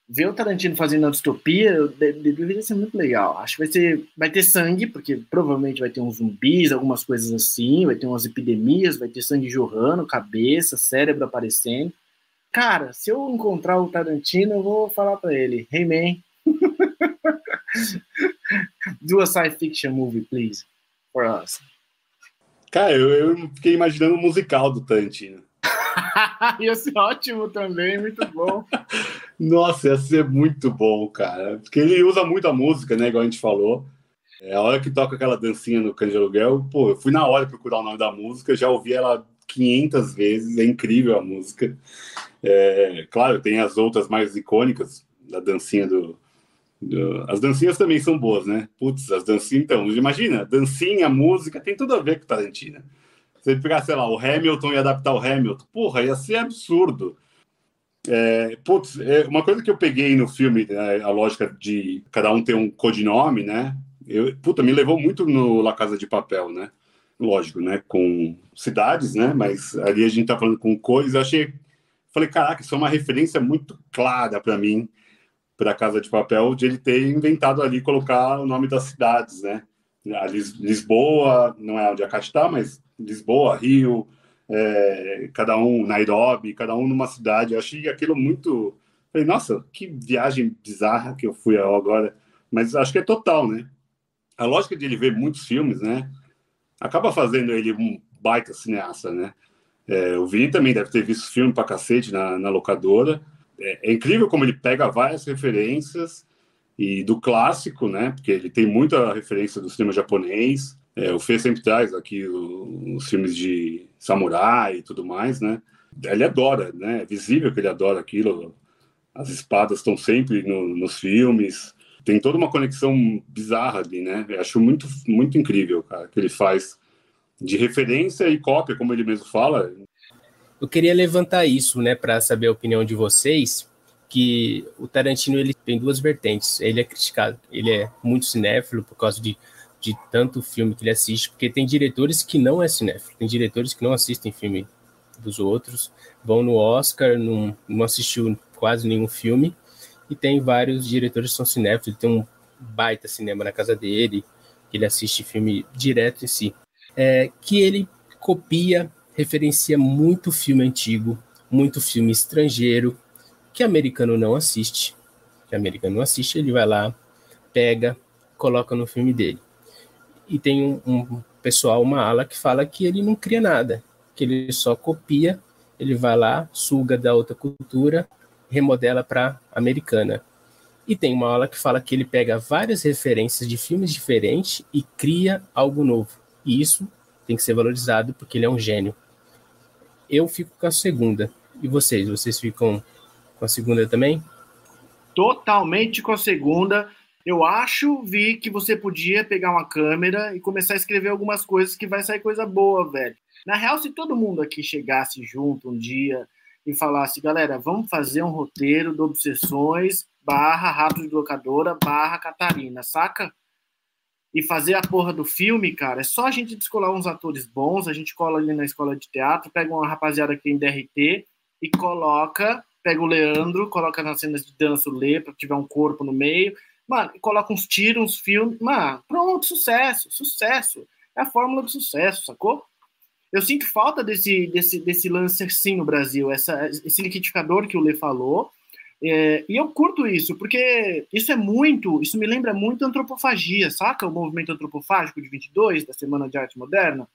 ver o Tarantino fazendo a distopia deveria ser muito legal. Acho que vai, ser, vai ter sangue, porque provavelmente vai ter uns zumbis, algumas coisas assim, vai ter umas epidemias, vai ter sangue jorrando, cabeça, cérebro aparecendo. Cara, se eu encontrar o Tarantino, eu vou falar para ele: Hey man, do a science fiction movie, please, for us. Cara, eu, eu fiquei imaginando o musical do Tarantino. ia ser ótimo também, muito bom. Nossa, ia ser muito bom, cara. Porque ele usa muito a música, né? Igual a gente falou. É, a hora que toca aquela dancinha no Cães de Aluguel, pô, eu fui na hora procurar o nome da música, já ouvi ela 500 vezes, é incrível a música. É, claro, tem as outras mais icônicas, da dancinha do, As dancinhas também são boas, né? Putz, as dancinhas, então, imagina, dancinha, música, tem tudo a ver com Tarantino. Se ele pegar, sei lá, o Hamilton e adaptar o Hamilton, porra, ia ser absurdo. É, putz, é, uma coisa que eu peguei no filme, é, a lógica de cada um ter um codinome, né? Eu, puta, me levou muito no La Casa de Papel, né? Lógico, né? Com cidades, né? Mas ali a gente tá falando com cores. Eu achei, falei, caraca, isso é uma referência muito clara para mim, para Casa de Papel, de ele ter inventado ali colocar o nome das cidades, né? A Lis Lisboa, não é onde a Caixa está, mas Lisboa, Rio, é, cada um Nairobi, cada um numa cidade. Eu achei aquilo muito. Falei, nossa, que viagem bizarra que eu fui agora. Mas acho que é total, né? a lógica de ele ver muitos filmes, né, acaba fazendo ele um baita cineasta, né? É, o Vini também deve ter visto filme pra cacete na, na locadora. É, é, incrível como ele pega várias referências e do clássico, né? Porque ele tem muita referência do cinema japonês. É, o Fê sempre traz aqui o, os filmes de samurai e tudo mais, né? Ele adora, né? É visível que ele adora aquilo. As espadas estão sempre no, nos filmes tem toda uma conexão bizarra ali, né? Eu acho muito, muito incrível, cara, que ele faz de referência e cópia, como ele mesmo fala. Eu queria levantar isso, né, para saber a opinião de vocês, que o Tarantino ele tem duas vertentes. Ele é criticado, ele é muito cinéfilo por causa de, de tanto filme que ele assiste, porque tem diretores que não é cinéfilo, tem diretores que não assistem filme dos outros, vão no Oscar, não, não assistiu quase nenhum filme, e tem vários diretores que são cinéfilos, tem um baita cinema na casa dele, ele assiste filme direto em si, é, que ele copia, referencia muito filme antigo, muito filme estrangeiro, que americano não assiste, que americano não assiste, ele vai lá, pega, coloca no filme dele. E tem um, um pessoal, uma ala que fala que ele não cria nada, que ele só copia, ele vai lá, suga da outra cultura remodela para americana. E tem uma aula que fala que ele pega várias referências de filmes diferentes e cria algo novo. E isso tem que ser valorizado porque ele é um gênio. Eu fico com a segunda. E vocês? Vocês ficam com a segunda também? Totalmente com a segunda. Eu acho, Vi, que você podia pegar uma câmera e começar a escrever algumas coisas que vai sair coisa boa, velho. Na real, se todo mundo aqui chegasse junto um dia e falasse, galera, vamos fazer um roteiro do Obsessões barra Rato de Locadora barra Catarina, saca? E fazer a porra do filme, cara, é só a gente descolar uns atores bons, a gente cola ali na escola de teatro, pega uma rapaziada que tem DRT e coloca, pega o Leandro, coloca nas cenas de dança o Lê, pra tiver um corpo no meio, mano, coloca uns tiros, uns filmes, mano, pronto, sucesso, sucesso. É a fórmula do sucesso, sacou? Eu sinto falta desse, desse, desse lance assim no Brasil, essa, esse liquidificador que o Lê falou. É, e eu curto isso, porque isso é muito, isso me lembra muito antropofagia, saca? O movimento antropofágico de 22, da Semana de Arte Moderna.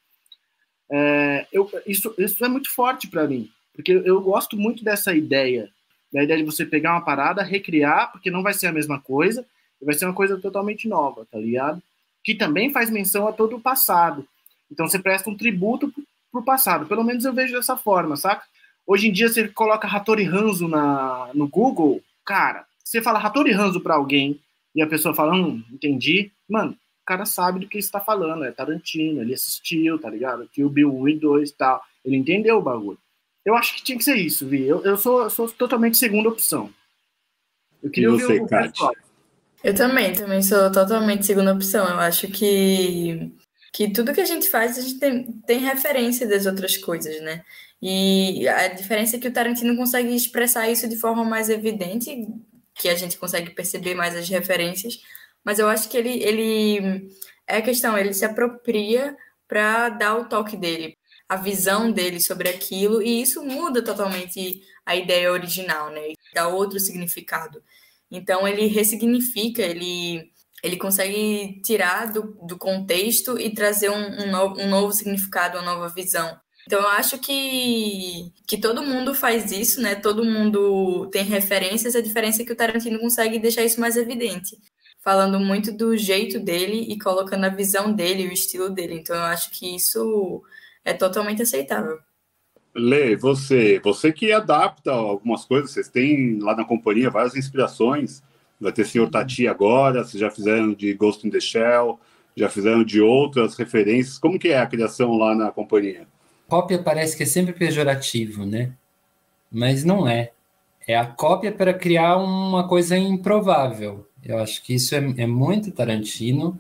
É, eu, isso, isso é muito forte para mim, porque eu gosto muito dessa ideia, da ideia de você pegar uma parada, recriar, porque não vai ser a mesma coisa, vai ser uma coisa totalmente nova, tá ligado? Que também faz menção a todo o passado. Então você presta um tributo pro passado. Pelo menos eu vejo dessa forma, saca? Hoje em dia você coloca Hattori Hanzo na, no Google, cara, você fala Hattori Hanzo para alguém e a pessoa fala, hum, entendi. Mano, o cara sabe do que está falando, é Tarantino, ele assistiu, tá ligado? o Bill 1 e 2 e tal. Ele entendeu o bagulho. Eu acho que tinha que ser isso, Vi. Eu, eu sou, sou totalmente segunda opção. Eu queria e você, ouvir o Eu também, também sou totalmente segunda opção. Eu acho que que tudo que a gente faz, a gente tem, tem referência das outras coisas, né? E a diferença é que o Tarantino consegue expressar isso de forma mais evidente, que a gente consegue perceber mais as referências, mas eu acho que ele, ele é a questão, ele se apropria para dar o toque dele, a visão dele sobre aquilo, e isso muda totalmente a ideia original, né? Dá outro significado. Então ele ressignifica, ele ele consegue tirar do, do contexto e trazer um, um, novo, um novo significado, uma nova visão. Então eu acho que, que todo mundo faz isso, né? Todo mundo tem referências, a diferença é que o Tarantino consegue deixar isso mais evidente. Falando muito do jeito dele e colocando a visão dele, o estilo dele. Então eu acho que isso é totalmente aceitável. Lê, você, você que adapta algumas coisas, vocês têm lá na companhia várias inspirações. Vai ter Senhor Tati agora, vocês já fizeram de Ghost in the Shell, já fizeram de outras referências. Como que é a criação lá na companhia? Cópia parece que é sempre pejorativo, né? Mas não é. É a cópia para criar uma coisa improvável. Eu acho que isso é, é muito Tarantino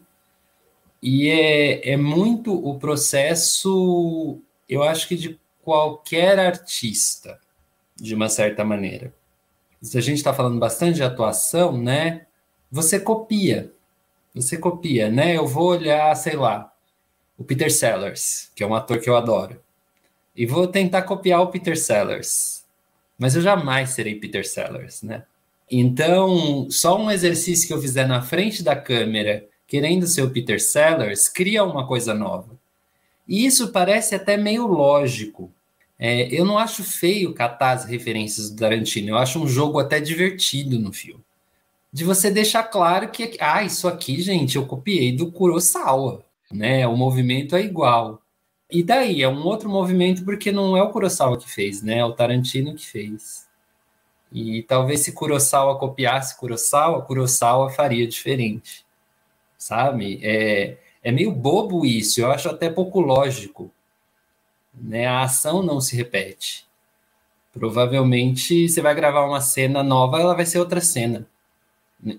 e é, é muito o processo, eu acho que de qualquer artista, de uma certa maneira. Se a gente está falando bastante de atuação, né? Você copia. Você copia, né? Eu vou olhar, sei lá, o Peter Sellers, que é um ator que eu adoro, e vou tentar copiar o Peter Sellers. Mas eu jamais serei Peter Sellers, né? Então, só um exercício que eu fizer na frente da câmera, querendo ser o Peter Sellers, cria uma coisa nova. E isso parece até meio lógico. É, eu não acho feio catar as referências do Tarantino, eu acho um jogo até divertido no filme. De você deixar claro que, ah, isso aqui, gente, eu copiei do Kurosawa, né? O movimento é igual. E daí, é um outro movimento porque não é o Kurosawa que fez, né? É o Tarantino que fez. E talvez se Kurosawa copiasse Kurosawa, Kurosawa faria diferente, sabe? É, é meio bobo isso, eu acho até pouco lógico. Né? A ação não se repete. Provavelmente você vai gravar uma cena nova, ela vai ser outra cena.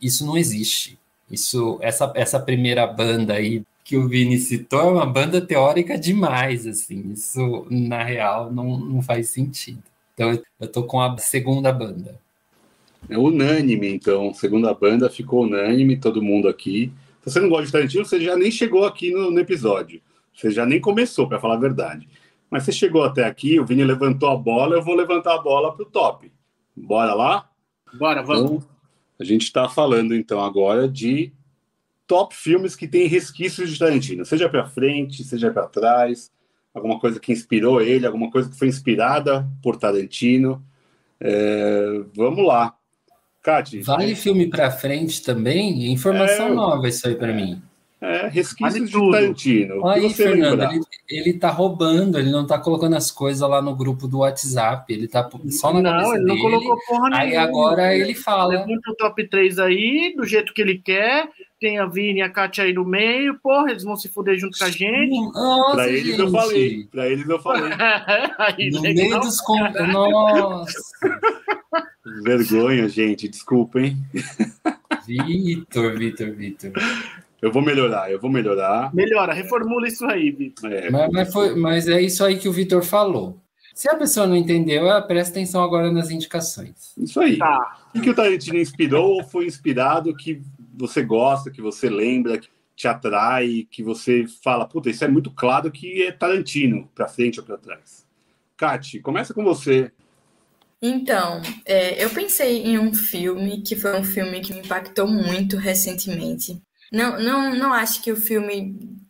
Isso não existe. Isso, essa, essa primeira banda aí que o Vini citou é uma banda teórica demais, assim. Isso na real não, não faz sentido. Então eu tô com a segunda banda. É unânime, então. Segunda banda ficou unânime, todo mundo aqui. Se você não gosta de Tarantino, você já nem chegou aqui no, no episódio. Você já nem começou, para falar a verdade. Mas você chegou até aqui, o Vini levantou a bola, eu vou levantar a bola para o top. Bora lá? Bora, vamos. Então, a gente está falando então agora de top filmes que tem resquícios de Tarantino, seja para frente, seja para trás, alguma coisa que inspirou ele, alguma coisa que foi inspirada por Tarantino. É, vamos lá. Cati. Vale filme para frente também? Informação é, nova isso aí para mim. É, resquícios de Tarantino. Aí, Fernando, ele, ele tá roubando, ele não tá colocando as coisas lá no grupo do WhatsApp, ele tá só na não, ele não dele, colocou porra Aí nenhuma. agora ele fala. Levanta o top 3 aí, do jeito que ele quer, tem a Vini e a Kátia aí no meio, porra, eles vão se fuder junto com a gente. Nossa, pra eles gente. eu falei, pra eles eu falei. aí, no meio dos... Nossa! Vergonha, gente, desculpa, hein? Vitor, Vitor, Vitor. Eu vou melhorar, eu vou melhorar. Melhora, reformula isso aí, Vitor. É. Mas, mas, foi, mas é isso aí que o Vitor falou. Se a pessoa não entendeu, ela presta atenção agora nas indicações. Isso aí. Tá. O que o Tarantino inspirou ou foi inspirado que você gosta, que você lembra, que te atrai, que você fala, puta, isso é muito claro que é Tarantino, para frente ou para trás. Kati, começa com você. Então, é, eu pensei em um filme que foi um filme que me impactou muito recentemente. Não, não, não acho que o filme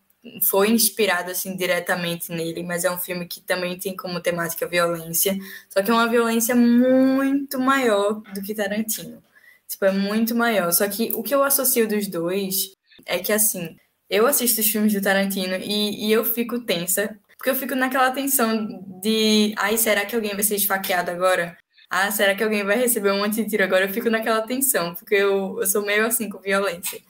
foi inspirado assim diretamente nele, mas é um filme que também tem como temática violência, só que é uma violência muito maior do que Tarantino. Tipo, é muito maior. Só que o que eu associo dos dois é que assim, eu assisto os filmes do Tarantino e, e eu fico tensa, porque eu fico naquela tensão de, ai, será que alguém vai ser esfaqueado agora? ah, será que alguém vai receber um monte de tiro agora? Eu fico naquela tensão, porque eu, eu sou meio assim com violência.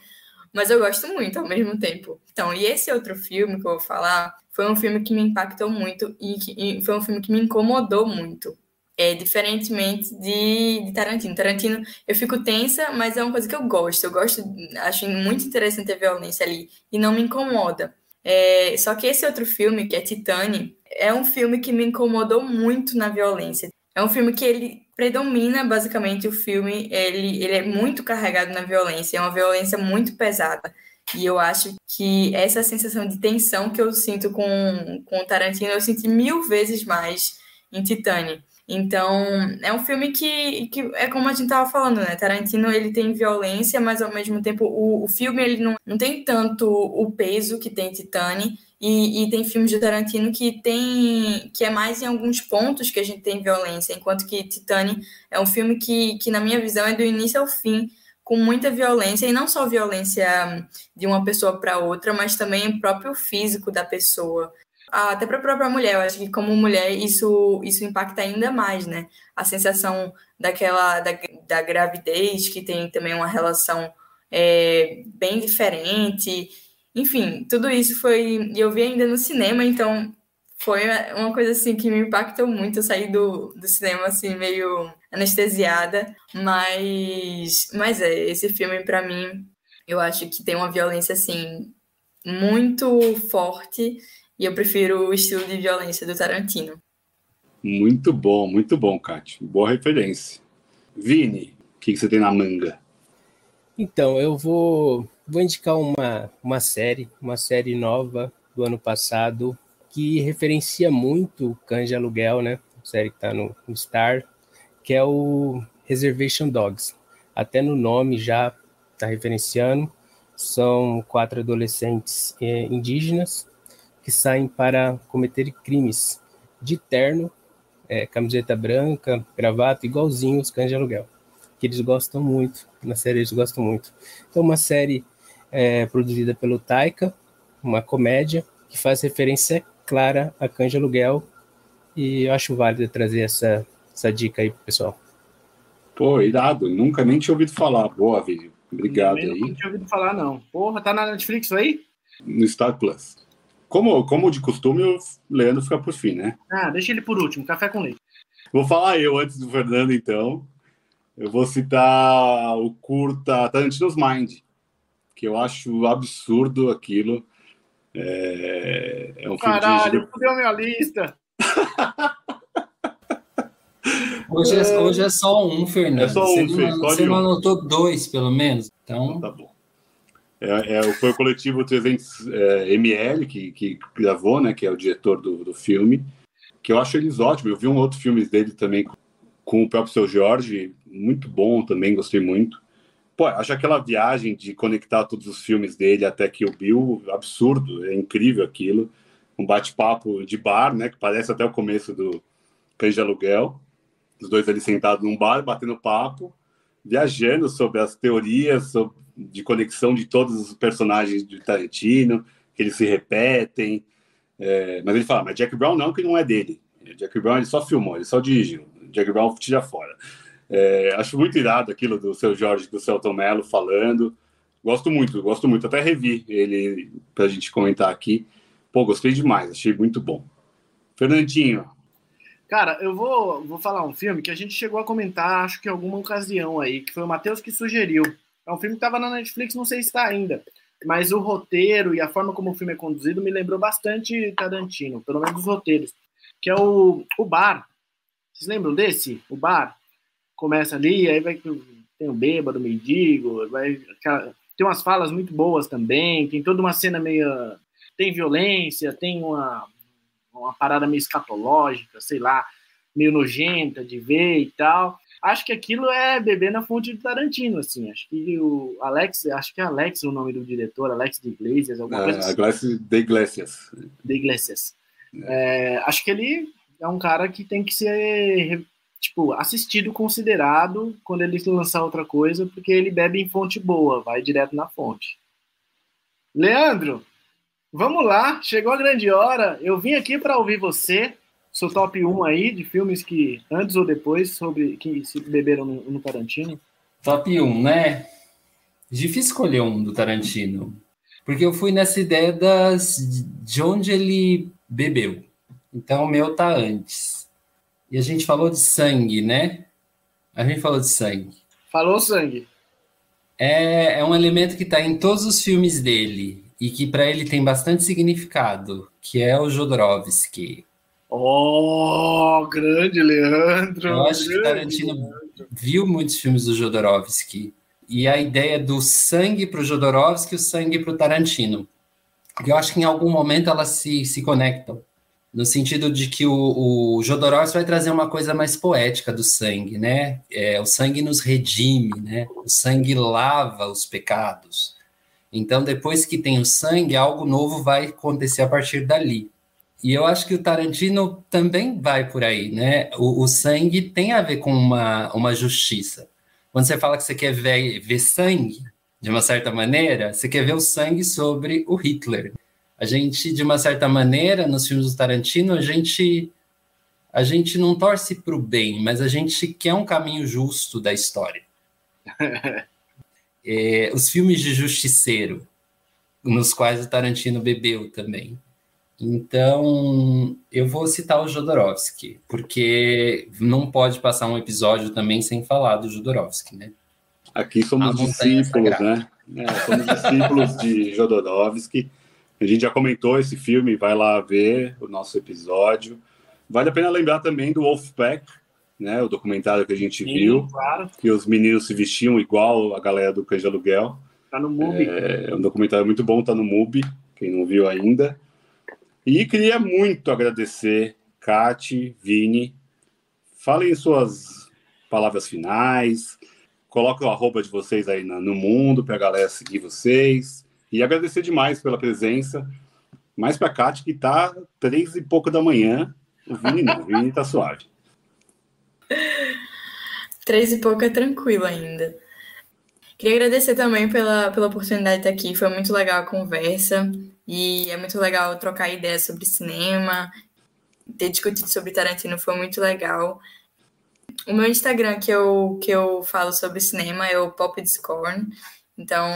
Mas eu gosto muito ao mesmo tempo. Então, e esse outro filme que eu vou falar foi um filme que me impactou muito e, que, e foi um filme que me incomodou muito. É, diferentemente de, de, Tarantino. Tarantino, eu fico tensa, mas é uma coisa que eu gosto. Eu gosto, acho muito interessante a violência ali e não me incomoda. É, só que esse outro filme, que é Titane, é um filme que me incomodou muito na violência. É um filme que ele predomina basicamente o filme, ele, ele é muito carregado na violência, é uma violência muito pesada. E eu acho que essa sensação de tensão que eu sinto com, com Tarantino, eu senti mil vezes mais em Titane. Então, é um filme que, que é como a gente tava falando, né? Tarantino, ele tem violência, mas ao mesmo tempo o, o filme, ele não, não tem tanto o peso que tem Titane, e, e, tem filmes de Tarantino que tem que é mais em alguns pontos que a gente tem violência, enquanto que Titane é um filme que, que na minha visão, é do início ao fim, com muita violência, e não só violência de uma pessoa para outra, mas também o próprio físico da pessoa até para a própria mulher. Eu acho que como mulher isso isso impacta ainda mais, né? A sensação daquela da, da gravidez que tem também uma relação é, bem diferente. Enfim, tudo isso foi. Eu vi ainda no cinema, então foi uma coisa assim que me impactou muito. Eu saí do, do cinema assim meio anestesiada, mas mas é esse filme para mim eu acho que tem uma violência assim muito forte e eu prefiro o estilo de violência do Tarantino. Muito bom, muito bom, Kátia. Boa referência. Vini, o que, que você tem na manga? Então, eu vou, vou indicar uma, uma série, uma série nova do ano passado, que referencia muito Cães de Aluguel, né? A série que está no, no Star, que é o Reservation Dogs. Até no nome já está referenciando. São quatro adolescentes eh, indígenas que saem para cometer crimes de terno, é, camiseta branca, gravata, igualzinho os cães de aluguel, que eles gostam muito, na série eles gostam muito. Então, uma série é, produzida pelo Taika, uma comédia que faz referência clara a cães de aluguel, e eu acho válido trazer essa, essa dica aí pro pessoal. Pô, irado, nunca nem tinha ouvido falar. Boa, Vini. Obrigado aí. Não tinha ouvido falar, não. Porra, tá na Netflix aí? No Star Plus. Como, como de costume, o Leandro fica por fim, né? Ah, deixa ele por último, café com leite. Vou falar eu antes do Fernando, então. Eu vou citar o curta Tarantino's Mind, que eu acho absurdo aquilo. É, é um Caralho, de... fudeu minha lista. Hoje é, hoje é só um, Fernando. É só um, você, não, você não anotou dois, pelo menos. Então, então tá bom. É, é, foi o coletivo 300 é, ML que, que gravou, né? Que é o diretor do, do filme. Que eu acho eles ótimos. Eu vi um outro filme dele também com o próprio seu Jorge, muito bom também, gostei muito. Pô, acho aquela viagem de conectar todos os filmes dele até que o Bill, absurdo, é incrível aquilo. Um bate-papo de bar, né? Que parece até o começo do Cães de Aluguel. Os dois ali sentados num bar, batendo papo, viajando sobre as teorias, sobre de conexão de todos os personagens de Tarantino, que eles se repetem. É, mas ele fala, mas Jack Brown não, que não é dele. Jack Brown ele só filmou, ele só dirigiu. Jack Brown tira fora. É, acho muito irado aquilo do seu Jorge, do Celton Mello falando. Gosto muito, gosto muito. Até revi ele para a gente comentar aqui. Pô, gostei demais, achei muito bom. Fernandinho. Cara, eu vou, vou falar um filme que a gente chegou a comentar, acho que em alguma ocasião aí, que foi o Matheus que sugeriu. É um filme que estava na Netflix, não sei se está ainda. Mas o roteiro e a forma como o filme é conduzido me lembrou bastante Tarantino, pelo menos os roteiros. Que é o, o bar. Vocês lembram desse? O bar. Começa ali, aí vai tem o bêbado, o mendigo, vai, tem umas falas muito boas também, tem toda uma cena meio. Tem violência, tem uma, uma parada meio escatológica, sei lá, meio nojenta de ver e tal acho que aquilo é beber na fonte de Tarantino, assim. Acho que o Alex, acho que é Alex o nome do diretor, Alex de Iglesias, alguma coisa assim. De Iglesias. De Iglesias. É. É, acho que ele é um cara que tem que ser tipo assistido, considerado quando ele lançar outra coisa, porque ele bebe em fonte boa, vai direto na fonte. Leandro, vamos lá, chegou a grande hora. Eu vim aqui para ouvir você seu top 1 aí de filmes que, antes ou depois, sobre que se beberam no, no Tarantino? Top 1, né? Difícil escolher um do Tarantino. Porque eu fui nessa ideia das, de onde ele bebeu. Então o meu tá antes. E a gente falou de sangue, né? A gente falou de sangue. Falou sangue. É, é um elemento que está em todos os filmes dele e que para ele tem bastante significado, que é o Jodorowsky. Oh, grande Leandro! Eu acho que Tarantino Leandro. viu muitos filmes do Jodorowsky. E a ideia do sangue para o Jodorowsky e o sangue para o Tarantino. Eu acho que em algum momento elas se, se conectam. no sentido de que o, o Jodorowsky vai trazer uma coisa mais poética do sangue, né? É, o sangue nos redime, né? O sangue lava os pecados. Então, depois que tem o sangue, algo novo vai acontecer a partir dali. E eu acho que o Tarantino também vai por aí, né? O, o sangue tem a ver com uma, uma justiça. Quando você fala que você quer ver, ver sangue, de uma certa maneira, você quer ver o sangue sobre o Hitler. A gente, de uma certa maneira, nos filmes do Tarantino, a gente a gente não torce para o bem, mas a gente quer um caminho justo da história. é, os filmes de justiceiro, nos quais o Tarantino bebeu também. Então, eu vou citar o Jodorowsky, porque não pode passar um episódio também sem falar do Jodorowsky, né? Aqui somos discípulos, né? É, somos discípulos de Jodorowsky. A gente já comentou esse filme, vai lá ver o nosso episódio. Vale a pena lembrar também do Wolfpack, né? O documentário que a gente Sim, viu, claro. que os meninos se vestiam igual a galera do Cães de Aluguel. Tá no MUBI. É um documentário muito bom, tá no MUBI, quem não viu ainda. E queria muito agradecer, Kati, Vini. Falem suas palavras finais, coloquem o arroba de vocês aí no mundo para a galera seguir vocês. E agradecer demais pela presença. Mais para a Kati, que tá três e pouco da manhã. O Vini não, o Vini tá suave. Três e pouco é tranquilo ainda. Queria agradecer também pela, pela oportunidade de estar aqui. Foi muito legal a conversa. E é muito legal trocar ideias sobre cinema. Ter discutido sobre Tarantino foi muito legal. O meu Instagram que eu, que eu falo sobre cinema é o Pop Discord. Então,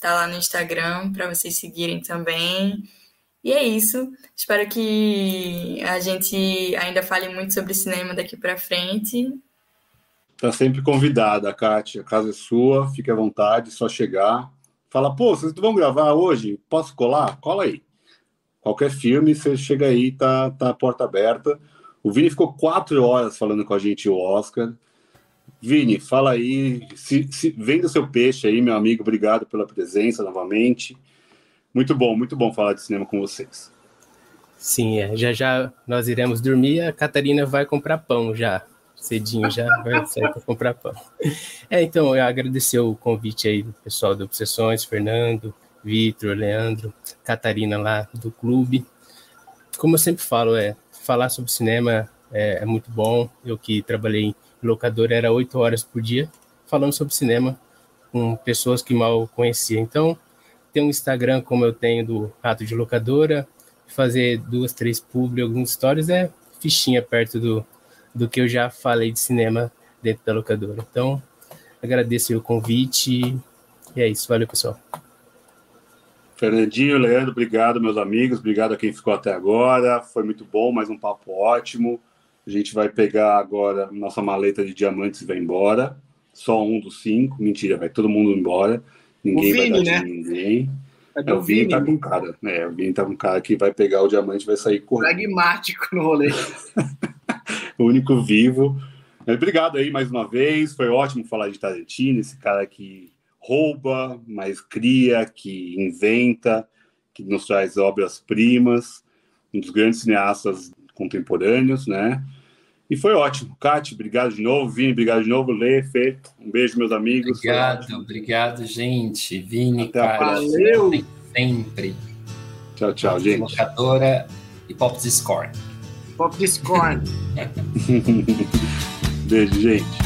tá lá no Instagram para vocês seguirem também. E é isso. Espero que a gente ainda fale muito sobre cinema daqui para frente. Tá sempre convidada, Kati. A casa é sua, fique à vontade, só chegar. Fala, pô, vocês vão gravar hoje? Posso colar? Cola aí. Qualquer filme, você chega aí, tá, tá a porta aberta. O Vini ficou quatro horas falando com a gente o Oscar. Vini, fala aí, se, se, venda seu peixe aí, meu amigo. Obrigado pela presença novamente. Muito bom, muito bom falar de cinema com vocês. Sim, é. já já nós iremos dormir. A Catarina vai comprar pão já. Cedinho já vai sair para comprar pão. É, então, eu agradecer o convite aí do pessoal do Obsessões, Fernando, Vitor, Leandro, Catarina lá do clube. Como eu sempre falo, é falar sobre cinema é, é muito bom. Eu que trabalhei em locadora era oito horas por dia falando sobre cinema com pessoas que mal conhecia. Então, ter um Instagram como eu tenho do Rato de Locadora, fazer duas, três publi, algumas histórias é fichinha perto do, do que eu já falei de cinema dentro da locadora. Então, agradeço o convite e é isso. Valeu, pessoal. Fernandinho, Leandro, obrigado, meus amigos. Obrigado a quem ficou até agora. Foi muito bom, mais um papo ótimo. A gente vai pegar agora nossa maleta de diamantes e vai embora. Só um dos cinco. Mentira, vai todo mundo embora. Ninguém O vai Vini, dar né? de ninguém. É É, o Vini Vini, tá com cara, né? O Vini tá com cara que vai pegar o diamante e vai sair correndo. pragmático no rolê. o único vivo. Obrigado aí mais uma vez. Foi ótimo falar de Tarantino, esse cara que rouba, mas cria, que inventa, que nos traz obras-primas, um dos grandes cineastas contemporâneos, né? E foi ótimo. Kate, obrigado de novo. Vini, obrigado de novo. Lê, Fê, um beijo, meus amigos. Obrigado, obrigado, gente. Vini, Até a cara, próxima. Valeu. sempre. Tchau, tchau, gente. Locadora e Pop Discord. Pop Discord. Beijo, gente.